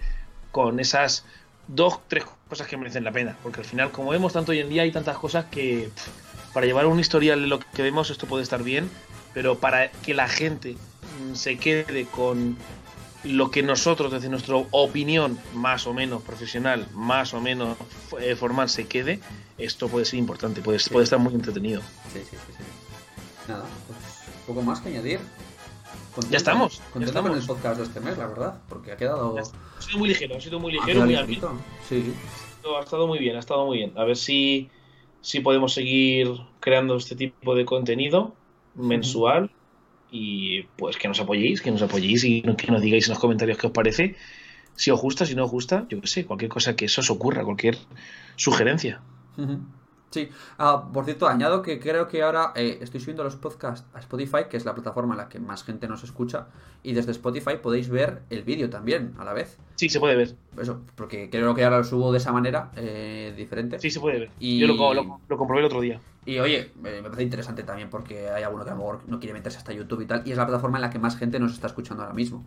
con esas dos, tres cosas que merecen la pena. Porque al final, como vemos tanto hoy en día, hay tantas cosas que para llevar un historial de lo que vemos, esto puede estar bien, pero para que la gente mm, se quede con lo que nosotros, desde nuestra opinión más o menos profesional, más o menos eh, formal, se quede, esto puede ser importante, puede, Sí. puede estar muy entretenido. Sí, sí, sí, sí. Nada, pues poco más que añadir. Ya estamos, ya Contento estamos. con el podcast de este mes, la verdad, porque ha quedado. Ya. Ha sido muy ligero, ha sido muy ligero, muy ameno. Sí. Ha estado muy bien, ha estado muy bien. A ver si, si podemos seguir creando este tipo de contenido mensual y pues que nos apoyéis, que nos apoyéis y que nos digáis en los comentarios qué os parece, si os gusta, si no os gusta, yo qué sé, cualquier cosa que eso os ocurra, cualquier sugerencia. Sí, Ah, por cierto, añado que creo que ahora eh, estoy subiendo los podcasts a Spotify, que es la plataforma en la que más gente nos escucha, y desde Spotify podéis ver el vídeo también a la vez. Sí, se puede ver, Eso, porque creo que ahora lo subo de esa manera, eh, diferente. sí, se puede ver. Y- Yo lo, lo, lo comprobé el otro día. Y oye, me parece interesante también porque hay alguno que a lo mejor no quiere meterse hasta YouTube y tal, y es la plataforma en la que más gente nos está escuchando ahora mismo.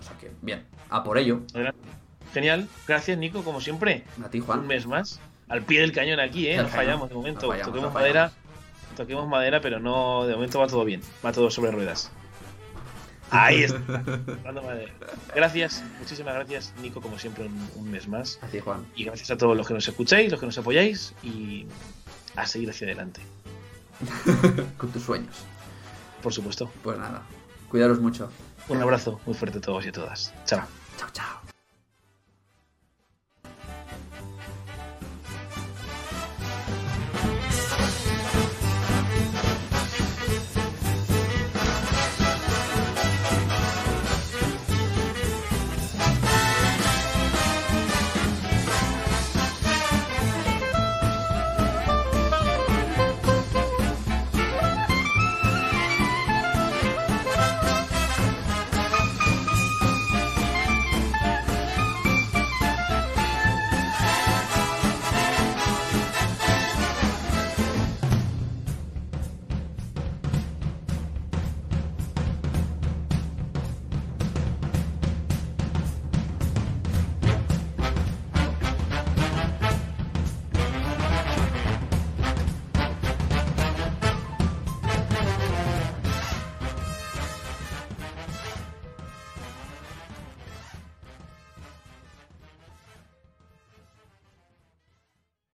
O sea que, bien, a por ello. Genial, gracias Nico, como siempre. A ti, Un Juan. mes más. Al pie del cañón aquí, ¿eh? Al No cañón. fallamos de momento. Fallamos, toquemos madera. Toquemos madera, pero no, de momento va todo bien. Va todo sobre ruedas. Ahí está. *laughs* Gracias, muchísimas gracias, Nico, como siempre, un, un mes más. A ti, Juan. Y gracias a todos los que nos escucháis, los que nos apoyáis y a seguir hacia adelante, *laughs* Con tus sueños. por supuesto. Pues nada, cuidaros mucho. Un abrazo muy fuerte a todos y a todas. Chao. Chao, chao.